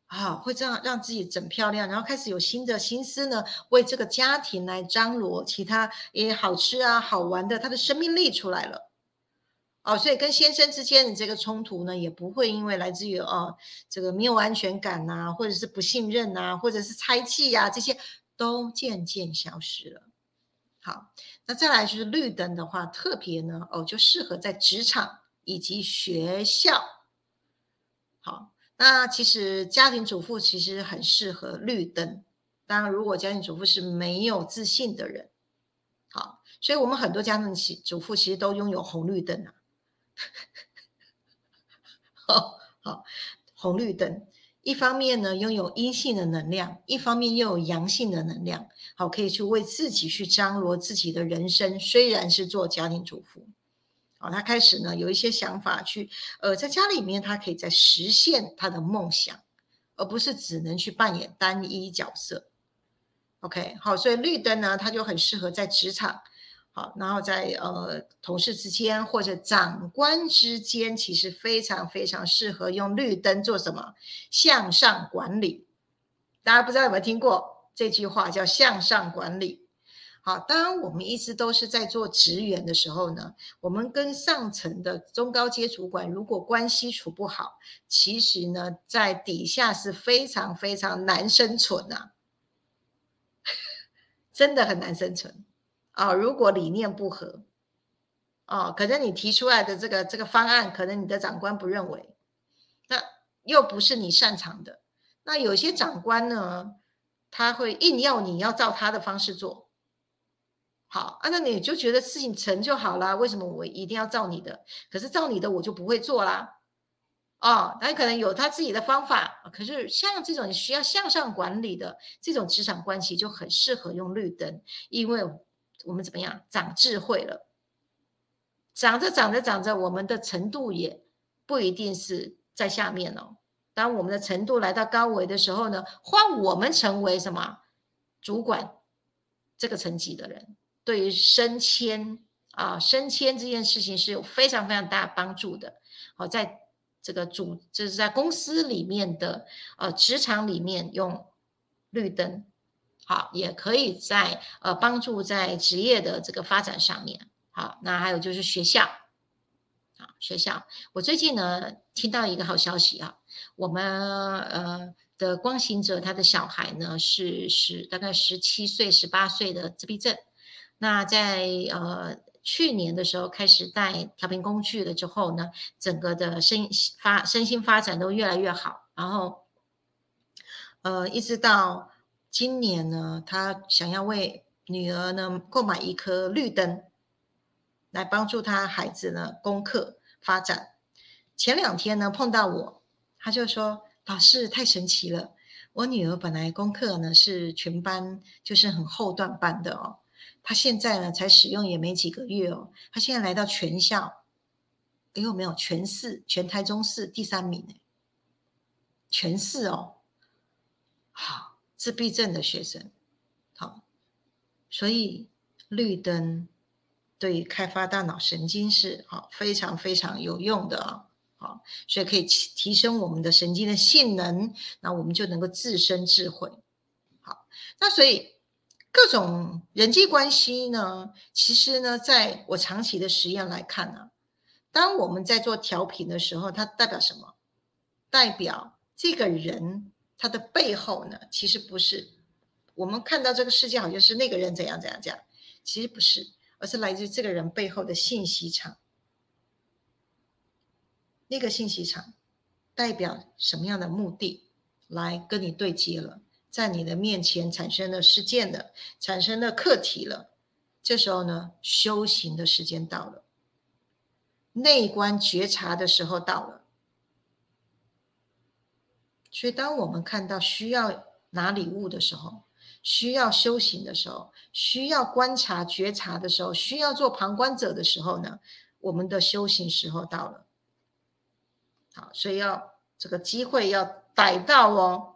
啊，会这样让自己整漂亮，然后开始有新的心思呢，为这个家庭来张罗其他也好吃啊、好玩的，他的生命力出来了。哦，所以跟先生之间的这个冲突呢，也不会因为来自于哦这个没有安全感呐，或者是不信任呐，或者是猜忌呀，这些都渐渐消失了。好，那再来就是绿灯的话，特别呢哦就适合在职场以及学校。好，那其实家庭主妇其实很适合绿灯。当然，如果家庭主妇是没有自信的人，好，所以我们很多家庭主妇其实都拥有红绿灯啊。好好，红绿灯，一方面呢拥有阴性的能量，一方面又有阳性的能量，好，可以去为自己去张罗自己的人生。虽然是做家庭主妇，哦，他开始呢有一些想法去，呃，在家里面他可以在实现他的梦想，而不是只能去扮演单一角色。OK，好，所以绿灯呢，它就很适合在职场。好，然后在呃同事之间或者长官之间，其实非常非常适合用绿灯做什么向上管理。大家不知道有没有听过这句话，叫向上管理。好，当我们一直都是在做职员的时候呢，我们跟上层的中高阶主管如果关系处不好，其实呢，在底下是非常非常难生存呐，真的很难生存。啊，如果理念不合，哦，可能你提出来的这个这个方案，可能你的长官不认为，那又不是你擅长的，那有些长官呢，他会硬要你要照他的方式做，好啊，那你就觉得事情成就好啦？为什么我一定要照你的？可是照你的我就不会做啦。哦，他可能有他自己的方法，可是像这种需要向上管理的这种职场关系就很适合用绿灯，因为我们怎么样长智慧了，长着长着长着，我们的程度也不一定是在下面哦。当我们的程度来到高维的时候呢，换我们成为什么主管这个层级的人。对于升迁啊，升迁这件事情是有非常非常大帮助的。好，在这个主，就是在公司里面的呃职场里面用绿灯，好，也可以在呃帮助在职业的这个发展上面。好，那还有就是学校，啊，学校，我最近呢听到一个好消息啊，我们呃的光行者他的小孩呢是十大概十七岁、十八岁的自闭症。那在呃去年的时候开始带调频工具了之后呢，整个的身发身心发展都越来越好。然后，呃，一直到今年呢，他想要为女儿呢购买一颗绿灯，来帮助他孩子呢功课发展。前两天呢碰到我，他就说：“老师太神奇了，我女儿本来功课呢是全班就是很后段班的哦。”他现在呢，才使用也没几个月哦。他现在来到全校，哎呦，没有全市全台中市第三名哎，全市哦，好自闭症的学生，好，所以绿灯对开发大脑神经是好非常非常有用的啊，好，所以可以提提升我们的神经的性能，那我们就能够自身智慧。好，那所以。各种人际关系呢，其实呢，在我长期的实验来看呢，当我们在做调频的时候，它代表什么？代表这个人他的背后呢，其实不是我们看到这个世界好像是那个人怎样怎样怎样，其实不是，而是来自这个人背后的信息场。那个信息场代表什么样的目的来跟你对接了？在你的面前产生的事件了，产生的课题了，这时候呢，修行的时间到了，内观觉察的时候到了。所以，当我们看到需要拿礼物的时候，需要修行的时候，需要观察觉察的时候，需要做旁观者的时候呢，我们的修行时候到了。好，所以要这个机会要逮到哦。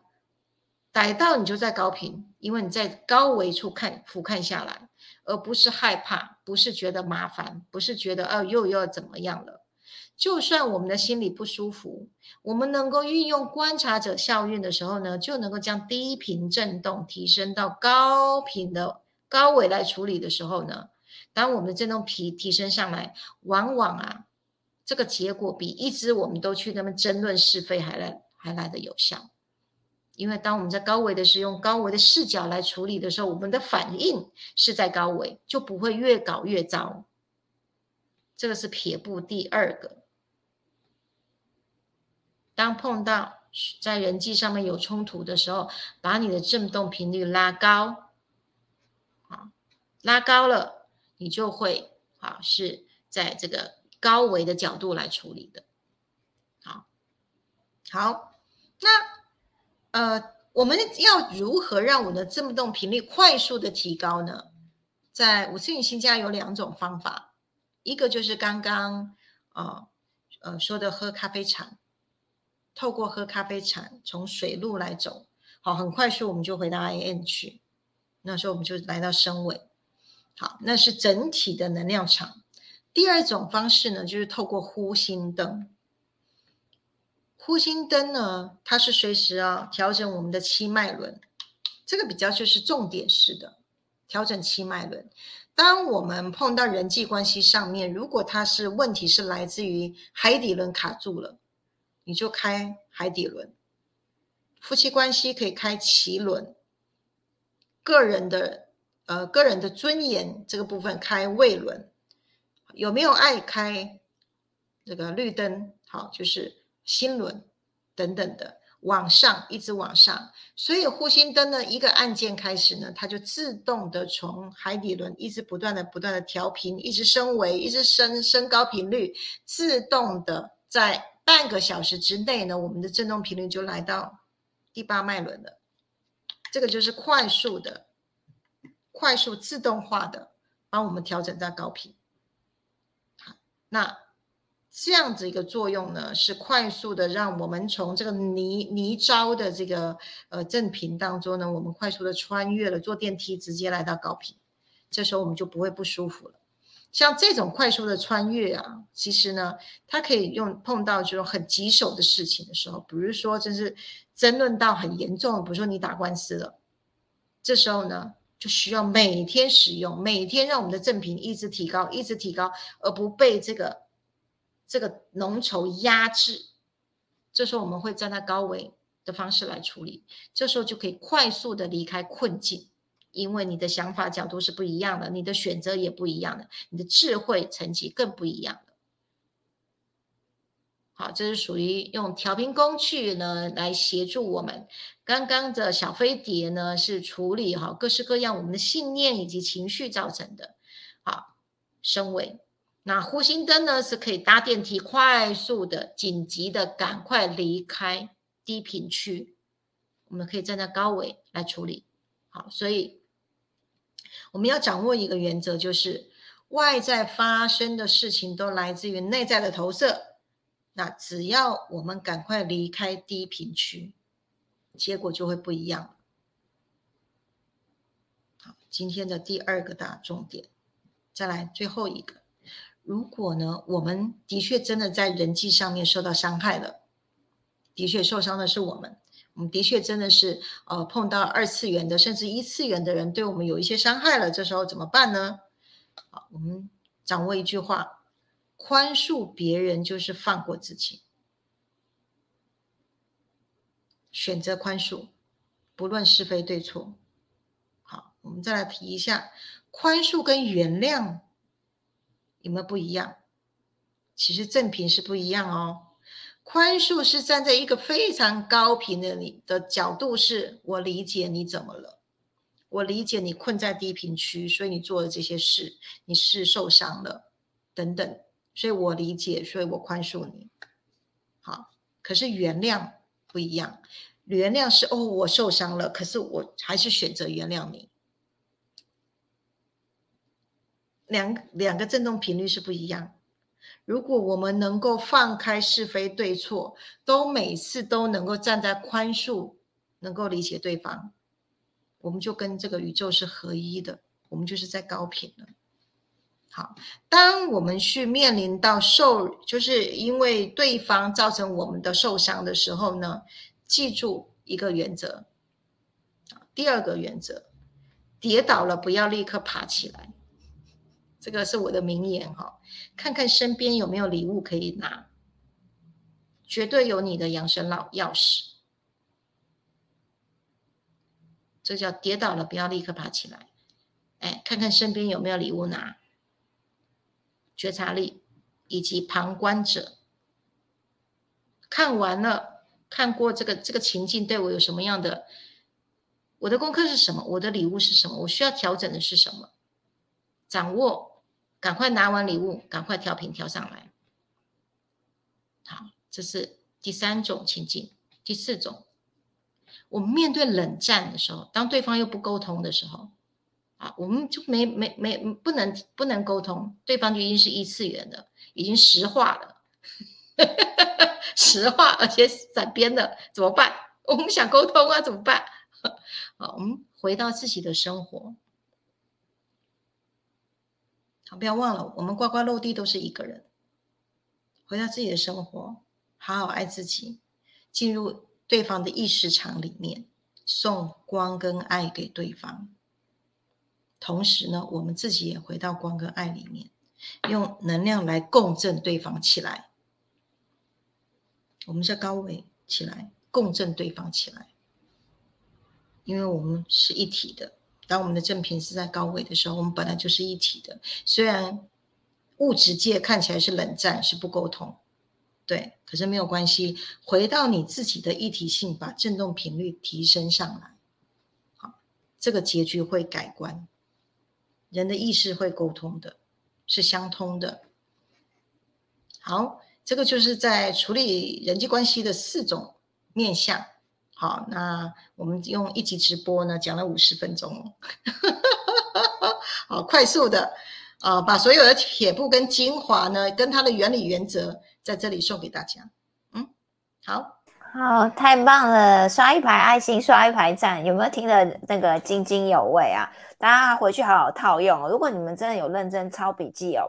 逮到你就在高频，因为你在高维处看俯瞰下来，而不是害怕，不是觉得麻烦，不是觉得哦又要怎么样了。就算我们的心里不舒服，我们能够运用观察者效应的时候呢，就能够将低频振动提升到高频的高维来处理的时候呢，当我们的振动提提升上来，往往啊，这个结果比一直我们都去跟他们争论是非还来还来的有效。因为当我们在高维的时候，用高维的视角来处理的时候，我们的反应是在高维，就不会越搞越糟。这个是撇步第二个。当碰到在人际上面有冲突的时候，把你的振动频率拉高，啊，拉高了，你就会啊是在这个高维的角度来处理的。好，好，那。呃，我们要如何让我们的振动频率快速的提高呢？在五次元新家有两种方法，一个就是刚刚啊呃说的喝咖啡禅，透过喝咖啡禅从水路来走，好，很快速我们就回到 I N 去，那时候我们就来到身尾，好，那是整体的能量场。第二种方式呢，就是透过呼吸灯。呼吸灯呢，它是随时啊调整我们的七脉轮，这个比较就是重点式的调整七脉轮。当我们碰到人际关系上面，如果它是问题是来自于海底轮卡住了，你就开海底轮。夫妻关系可以开脐轮，个人的呃个人的尊严这个部分开胃轮，有没有爱开这个绿灯？好，就是。心轮等等的，往上，一直往上。所以护心灯呢，一个按键开始呢，它就自动的从海底轮一直不断的、不断的调频，一直升维，一直升升高频率，自动的在半个小时之内呢，我们的振动频率就来到第八脉轮了。这个就是快速的、快速自动化的帮我们调整在高频。好，那。这样子一个作用呢，是快速的让我们从这个泥泥沼的这个呃正频当中呢，我们快速的穿越了，坐电梯直接来到高频，这时候我们就不会不舒服了。像这种快速的穿越啊，其实呢，它可以用碰到这种很棘手的事情的时候，比如说真是争论到很严重，比如说你打官司了，这时候呢，就需要每天使用，每天让我们的正频一直提高，一直提高，而不被这个。这个浓稠压制，这时候我们会站在高维的方式来处理，这时候就可以快速的离开困境，因为你的想法角度是不一样的，你的选择也不一样的，你的智慧层级更不一样的。好，这是属于用调频工具呢来协助我们。刚刚的小飞碟呢是处理好各式各样我们的信念以及情绪造成的，好升维。那护心灯呢，是可以搭电梯，快速的、紧急的赶快离开低频区。我们可以站在高位来处理。好，所以我们要掌握一个原则，就是外在发生的事情都来自于内在的投射。那只要我们赶快离开低频区，结果就会不一样。好，今天的第二个大重点，再来最后一个。如果呢，我们的确真的在人际上面受到伤害了，的确受伤的是我们，我们的确真的是呃碰到二次元的甚至一次元的人对我们有一些伤害了，这时候怎么办呢？好，我们掌握一句话：宽恕别人就是放过自己，选择宽恕，不论是非对错。好，我们再来提一下，宽恕跟原谅。有没有不一样？其实正频是不一样哦。宽恕是站在一个非常高频的你的角度，是我理解你怎么了，我理解你困在低频区，所以你做了这些事，你是受伤了等等，所以我理解，所以我宽恕你。好，可是原谅不一样，原谅是哦，我受伤了，可是我还是选择原谅你。两两个振动频率是不一样。如果我们能够放开是非对错，都每次都能够站在宽恕，能够理解对方，我们就跟这个宇宙是合一的，我们就是在高频了。好，当我们去面临到受，就是因为对方造成我们的受伤的时候呢，记住一个原则。第二个原则，跌倒了不要立刻爬起来。这个是我的名言哈，看看身边有没有礼物可以拿，绝对有你的养生老钥匙。这叫跌倒了不要立刻爬起来，哎，看看身边有没有礼物拿。觉察力以及旁观者，看完了，看过这个这个情境对我有什么样的？我的功课是什么？我的礼物是什么？我需要调整的是什么？掌握。赶快拿完礼物，赶快调频调上来。好，这是第三种情境。第四种，我们面对冷战的时候，当对方又不沟通的时候，啊，我们就没没没不能不能沟通，对方就已经是一次元的，已经石化了，石化而且闪边的，怎么办？我们想沟通啊，怎么办？好，我们回到自己的生活。不要忘了，我们呱呱落地都是一个人。回到自己的生活，好好爱自己，进入对方的意识场里面，送光跟爱给对方。同时呢，我们自己也回到光跟爱里面，用能量来共振对方起来。我们在高维起来，共振对方起来，因为我们是一体的。当我们的正频是在高位的时候，我们本来就是一体的。虽然物质界看起来是冷战，是不沟通，对，可是没有关系，回到你自己的一体性，把振动频率提升上来，好，这个结局会改观。人的意识会沟通的，是相通的。好，这个就是在处理人际关系的四种面向。好，那我们用一集直播呢，讲了五十分钟哦，好，快速的啊，把所有的铁布跟精华呢，跟它的原理原则，在这里送给大家。嗯，好，好，太棒了，刷一排爱心，刷一排赞，有没有听得那个津津有味啊？大家回去好好套用。如果你们真的有认真抄笔记哦。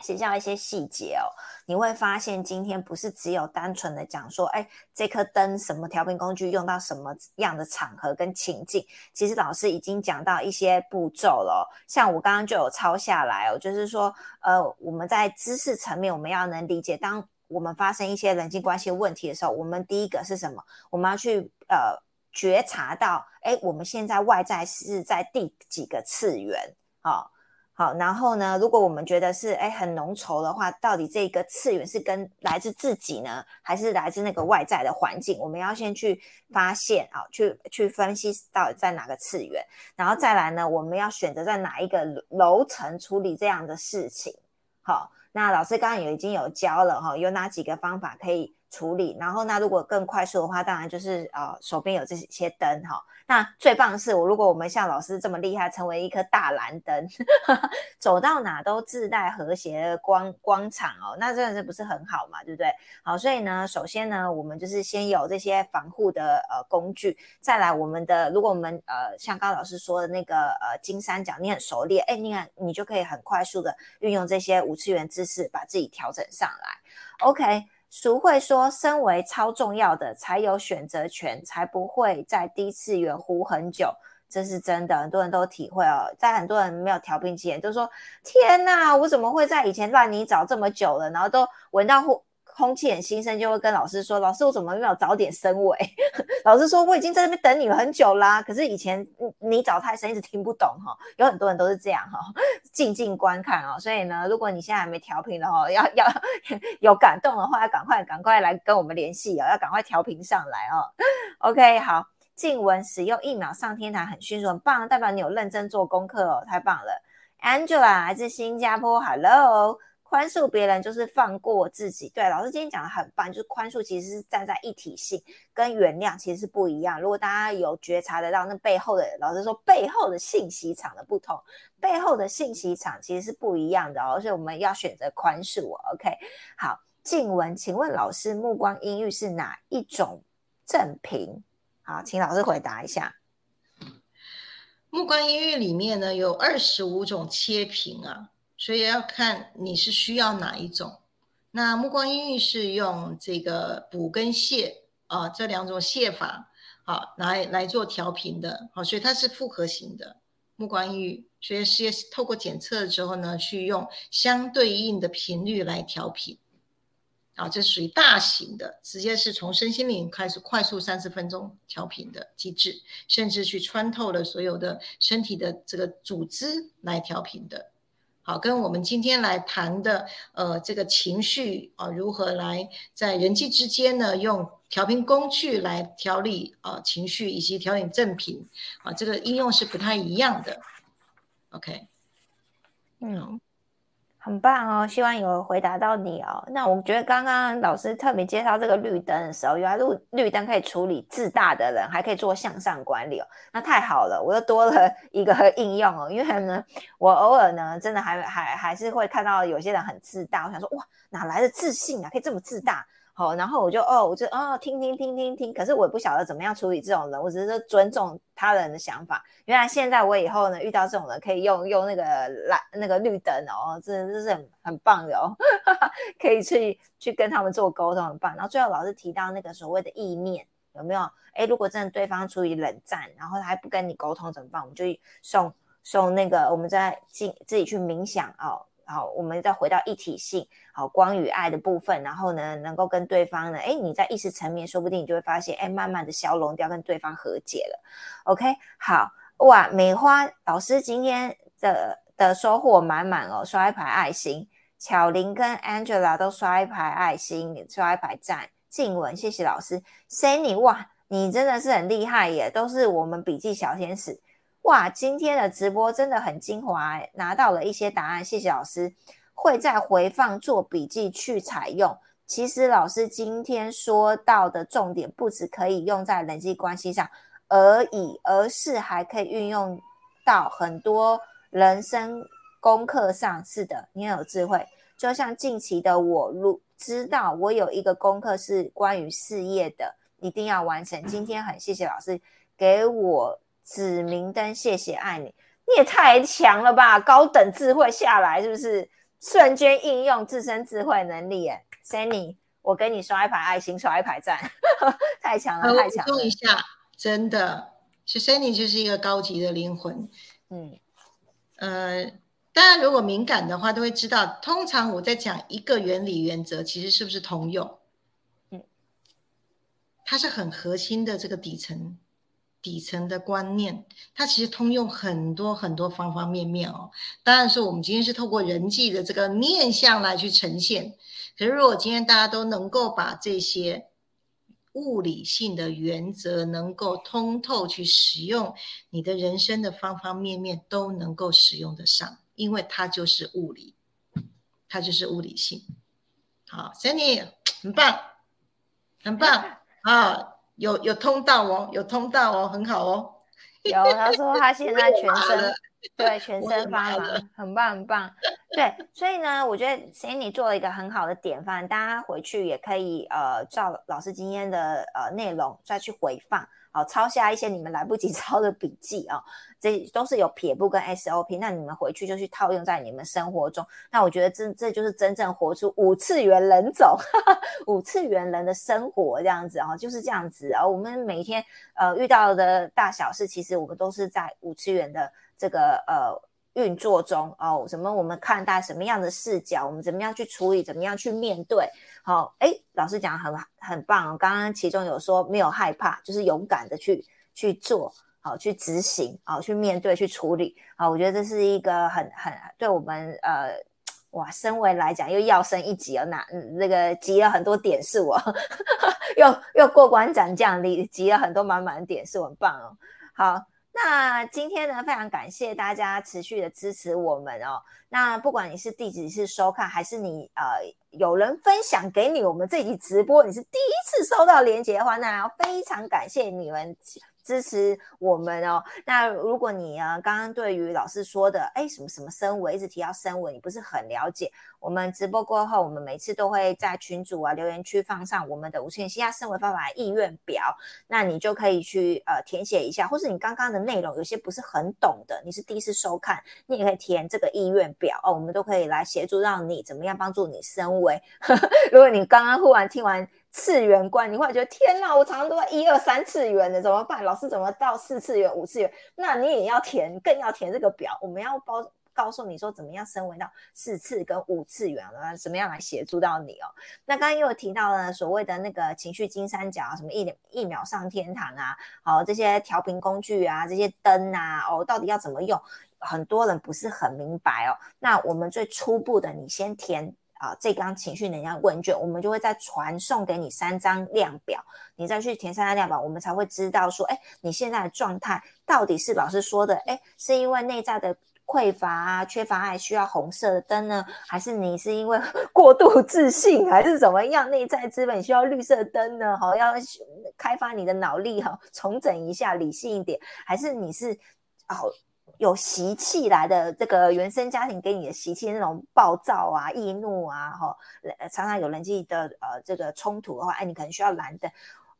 写下一些细节哦，你会发现今天不是只有单纯的讲说，哎，这颗灯什么调频工具用到什么样的场合跟情境，其实老师已经讲到一些步骤了。像我刚刚就有抄下来哦，就是说，呃，我们在知识层面，我们要能理解，当我们发生一些人际关系问题的时候，我们第一个是什么？我们要去呃觉察到，哎，我们现在外在是在第几个次元？好。好，然后呢？如果我们觉得是哎很浓稠的话，到底这个次元是跟来自自己呢，还是来自那个外在的环境？我们要先去发现啊，去去分析到底在哪个次元，然后再来呢，我们要选择在哪一个楼层处理这样的事情。好，那老师刚刚也已经有教了哈，有哪几个方法可以处理？然后那如果更快速的话，当然就是呃手边有这些灯哈。那最棒的是，我如果我们像老师这么厉害，成为一颗大蓝灯，走到哪都自带和谐光光场哦，那真的是不是很好嘛？对不对？好，所以呢，首先呢，我们就是先有这些防护的呃工具，再来我们的，如果我们呃像刚老师说的那个呃金三角，你很熟练，哎，你看你就可以很快速的运用这些五次元知识，把自己调整上来。OK。俗会说，身为超重要的才有选择权，才不会在低次元呼很久。这是真的，很多人都体会哦。在很多人没有调频前，都说：“天哪，我怎么会在以前烂泥沼这么久了？”然后都闻到呼。空气很新鲜，就会跟老师说：“老师，我怎么没有早点升尾？” 老师说：“我已经在那边等你很久啦。”可是以前你找太深，一直听不懂哈。有很多人都是这样哈，静静观看哦。所以呢，如果你现在还没调频的话，要要 有感动的话，要赶快赶快来跟我们联系哦，要赶快调频上来哦。OK，好，静文使用一秒上天台很迅速，很棒，代表你有认真做功课哦，太棒了。Angela 来自新加坡，Hello。宽恕别人就是放过自己。对，老师今天讲的很棒，就是宽恕其实是站在一体性，跟原谅其实是不一样。如果大家有觉察得到那背后的，老师说背后的信息场的不同，背后的信息场其实是不一样的哦。所以我们要选择宽恕。OK，好，静文，请问老师，目光阴郁是哪一种正频？好，请老师回答一下。目光阴郁里面呢有二十五种切频啊。所以要看你是需要哪一种。那目光音郁是用这个补跟泻啊这两种泻法好来来做调频的，好，所以它是复合型的目光音郁。所以是透过检测之后呢，去用相对应的频率来调频。啊，这属于大型的，直接是从身心灵开始快速三十分钟调频的机制，甚至去穿透了所有的身体的这个组织来调频的。好，跟我们今天来谈的，呃，这个情绪啊，如何来在人际之间呢，用调频工具来调理啊情绪，以及调理正频，啊，这个应用是不太一样的。OK，嗯。很棒哦，希望有回答到你哦。那我觉得刚刚老师特别介绍这个绿灯的时候，原来绿绿灯可以处理自大的人，还可以做向上管理哦。那太好了，我又多了 一个应用哦。因为呢，我偶尔呢，真的还还还是会看到有些人很自大，我想说哇，哪来的自信啊，可以这么自大？好，然后我就哦，我就哦，听听听听听，可是我也不晓得怎么样处理这种人，我只是尊重他人的想法。原来现在我以后呢，遇到这种人可以用用那个蓝那个绿灯哦，这这是很很棒的哦，可以去去跟他们做沟通，很棒。然后最后老师提到那个所谓的意念有没有？哎，如果真的对方处于冷战，然后他还不跟你沟通怎么办？我们就送送那个，我们在进自己去冥想哦。好，我们再回到一体性，好光与爱的部分，然后呢，能够跟对方呢，哎，你在意识层面，说不定你就会发现，哎，慢慢的消融掉，跟对方和解了。OK，好哇，美花老师今天的的收获满满哦，刷一排爱心，巧玲跟 Angela 都刷一排爱心，刷一排赞。静文，谢谢老师。Sunny，哇，你真的是很厉害耶，都是我们笔记小天使。哇，今天的直播真的很精华，拿到了一些答案，谢谢老师。会在回放做笔记去采用。其实老师今天说到的重点，不止可以用在人际关系上而已，而是还可以运用到很多人生功课上。是的，你很有智慧。就像近期的我，如知道我有一个功课是关于事业的，一定要完成。今天很谢谢老师给我指明灯，谢谢爱你，你也太强了吧！高等智慧下来是不是？瞬间应用自身智慧能力，哎，Sunny，我给你刷一排爱心，刷一排赞，太强了，太强了！一下，真的，是 Sunny 就是一个高级的灵魂，嗯，呃，当然如果敏感的话，都会知道，通常我在讲一个原理原则，其实是不是通用？嗯，它是很核心的这个底层。底层的观念，它其实通用很多很多方方面面哦。当然是我们今天是透过人际的这个面向来去呈现。可是如果今天大家都能够把这些物理性的原则能够通透去使用，你的人生的方方面面都能够使用得上，因为它就是物理，它就是物理性。好，Sunny，很棒，很棒啊！有有通道哦，有通道哦，很好哦。有，他说他现在 全身 对全身发麻，很棒很棒。对，所以呢，我觉得 Sandy 做了一个很好的典范，大家回去也可以呃照老师今天的呃内容再去回放。好，抄下一些你们来不及 抄的笔记哦，这都是有撇步跟 SOP，那你们回去就去套用在你们生活中。那我觉得这这就是真正活出五次元人种，五次元人的生活这样子啊，就是这样子啊。我们每天呃遇到的大小事，其实我们都是在五次元的这个呃。运作中哦，什么我们看待什么样的视角，我们怎么样去处理，怎么样去面对？好，哎，老师讲很很棒哦，刚刚其中有说没有害怕，就是勇敢的去去做，好去执行，好去面对，去处理。好，我觉得这是一个很很对我们呃，哇，身为来讲又要升一级哦，那那个集了很多点数哦，又又过关斩将，你集了很多满满的点数，很棒哦。好。那今天呢，非常感谢大家持续的支持我们哦。那不管你是第几次收看，还是你呃有人分享给你我们这集直播，你是第一次收到连接的话，那非常感谢你们。支持我们哦。那如果你啊，刚刚对于老师说的，哎，什么什么升维，一直提到升维，你不是很了解。我们直播过后，我们每次都会在群组啊、留言区放上我们的五千西亚升维方法意愿表，那你就可以去呃填写一下，或是你刚刚的内容有些不是很懂的，你是第一次收看，你也可以填这个意愿表哦，我们都可以来协助让你怎么样帮助你升维。如果你刚刚忽然听完。次元观，你会觉得天哪，我常常都在一二三次元的，怎么办？老师怎么到四次元、五次元？那你也要填，更要填这个表。我们要包告诉你说，怎么样升维到四次跟五次元啊？怎么样来协助到你哦？那刚刚又提到了所谓的那个情绪金三角啊，什么一一秒上天堂啊，好这些调频工具啊，这些灯啊，哦，到底要怎么用？很多人不是很明白哦。那我们最初步的，你先填。啊，这张情绪能量问卷，我们就会再传送给你三张量表，你再去填三张量表，我们才会知道说，哎，你现在的状态到底是老师说的，哎，是因为内在的匮乏啊，缺乏爱，需要红色的灯呢，还是你是因为 过度自信，还是怎么样，内在资本需要绿色灯呢？好，要开发你的脑力哈，重整一下，理性一点，还是你是哦？有习气来的这个原生家庭给你的习气，那种暴躁啊、易怒啊，哈，常常有人际的呃这个冲突的话，哎，你可能需要蓝灯。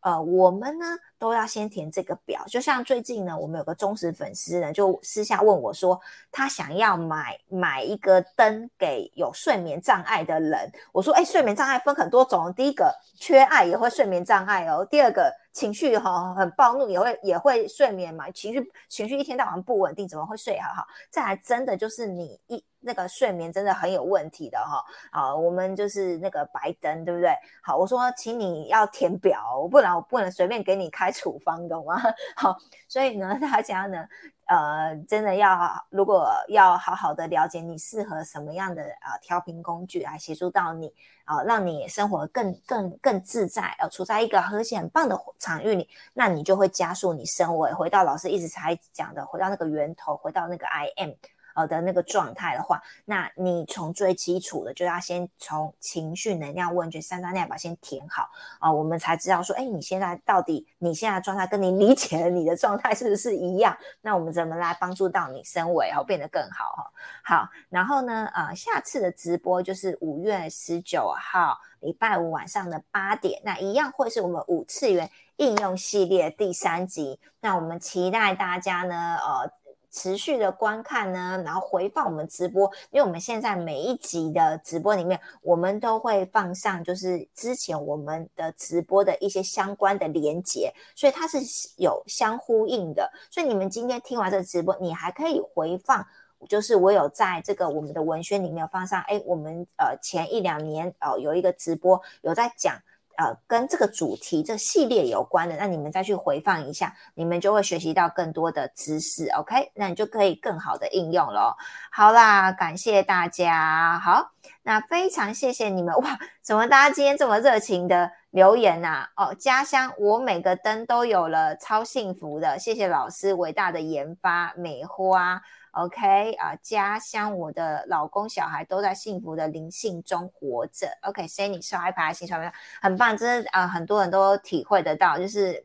呃，我们呢都要先填这个表。就像最近呢，我们有个忠实粉丝呢，就私下问我说，他想要买买一个灯给有睡眠障碍的人。我说，哎，睡眠障碍分很多种，第一个缺爱也会睡眠障碍哦，第二个。情绪哈很暴怒也会也会睡眠嘛？情绪情绪一天到晚不稳定，怎么会睡好哈？再来真的就是你一那个睡眠真的很有问题的哈啊！我们就是那个白灯，对不对？好，我说请你要填表，不然我不能随便给你开处方，懂吗？好，所以呢，大家呢呃，真的要如果要好好的了解你适合什么样的呃调频工具来协助到你啊，让你生活更更更自在，呃，处在一个和谐很棒的场域里，那你就会加速你升维，回到老师一直才讲的，回到那个源头，回到那个 I am。呃的那个状态的话，那你从最基础的就要先从情绪能量问卷三大量表先填好啊，我们才知道说，哎，你现在到底你现在状态跟你理解的你的状态是不是一样？那我们怎么来帮助到你升维哦，变得更好哈？好，然后呢，呃，下次的直播就是五月十九号礼拜五晚上的八点，那一样会是我们五次元应用系列第三集，那我们期待大家呢，呃。持续的观看呢，然后回放我们直播，因为我们现在每一集的直播里面，我们都会放上就是之前我们的直播的一些相关的连接，所以它是有相呼应的。所以你们今天听完这个直播，你还可以回放，就是我有在这个我们的文宣里面放上，哎，我们呃前一两年呃有一个直播有在讲。呃，跟这个主题、这系列有关的，那你们再去回放一下，你们就会学习到更多的知识。OK，那你就可以更好的应用了。好啦，感谢大家。好，那非常谢谢你们哇！怎么大家今天这么热情的留言呐？哦，家乡我每个灯都有了，超幸福的。谢谢老师伟大的研发，美花。OK 啊，家乡，我的老公、小孩都在幸福的灵性中活着。OK，Sandy 刷一排，新刷没有？很棒，真的啊，很多人都体会得到，就是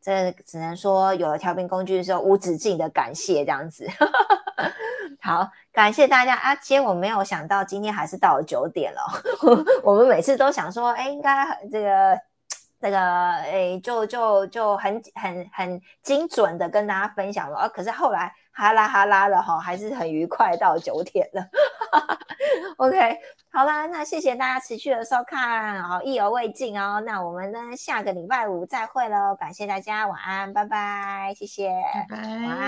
这只能说有了调频工具的时候，无止境的感谢这样子。好，感谢大家啊！今天我没有想到，今天还是到了九点了。我们每次都想说，哎，应该这个。那个诶，就就就很很很精准的跟大家分享了，可是后来哈啦哈啦的哈，还是很愉快到九点了。OK，好啦，那谢谢大家持续的收看，好意犹未尽哦。那我们呢下个礼拜五再会喽，感谢大家，晚安，拜拜，谢谢，拜拜，晚安。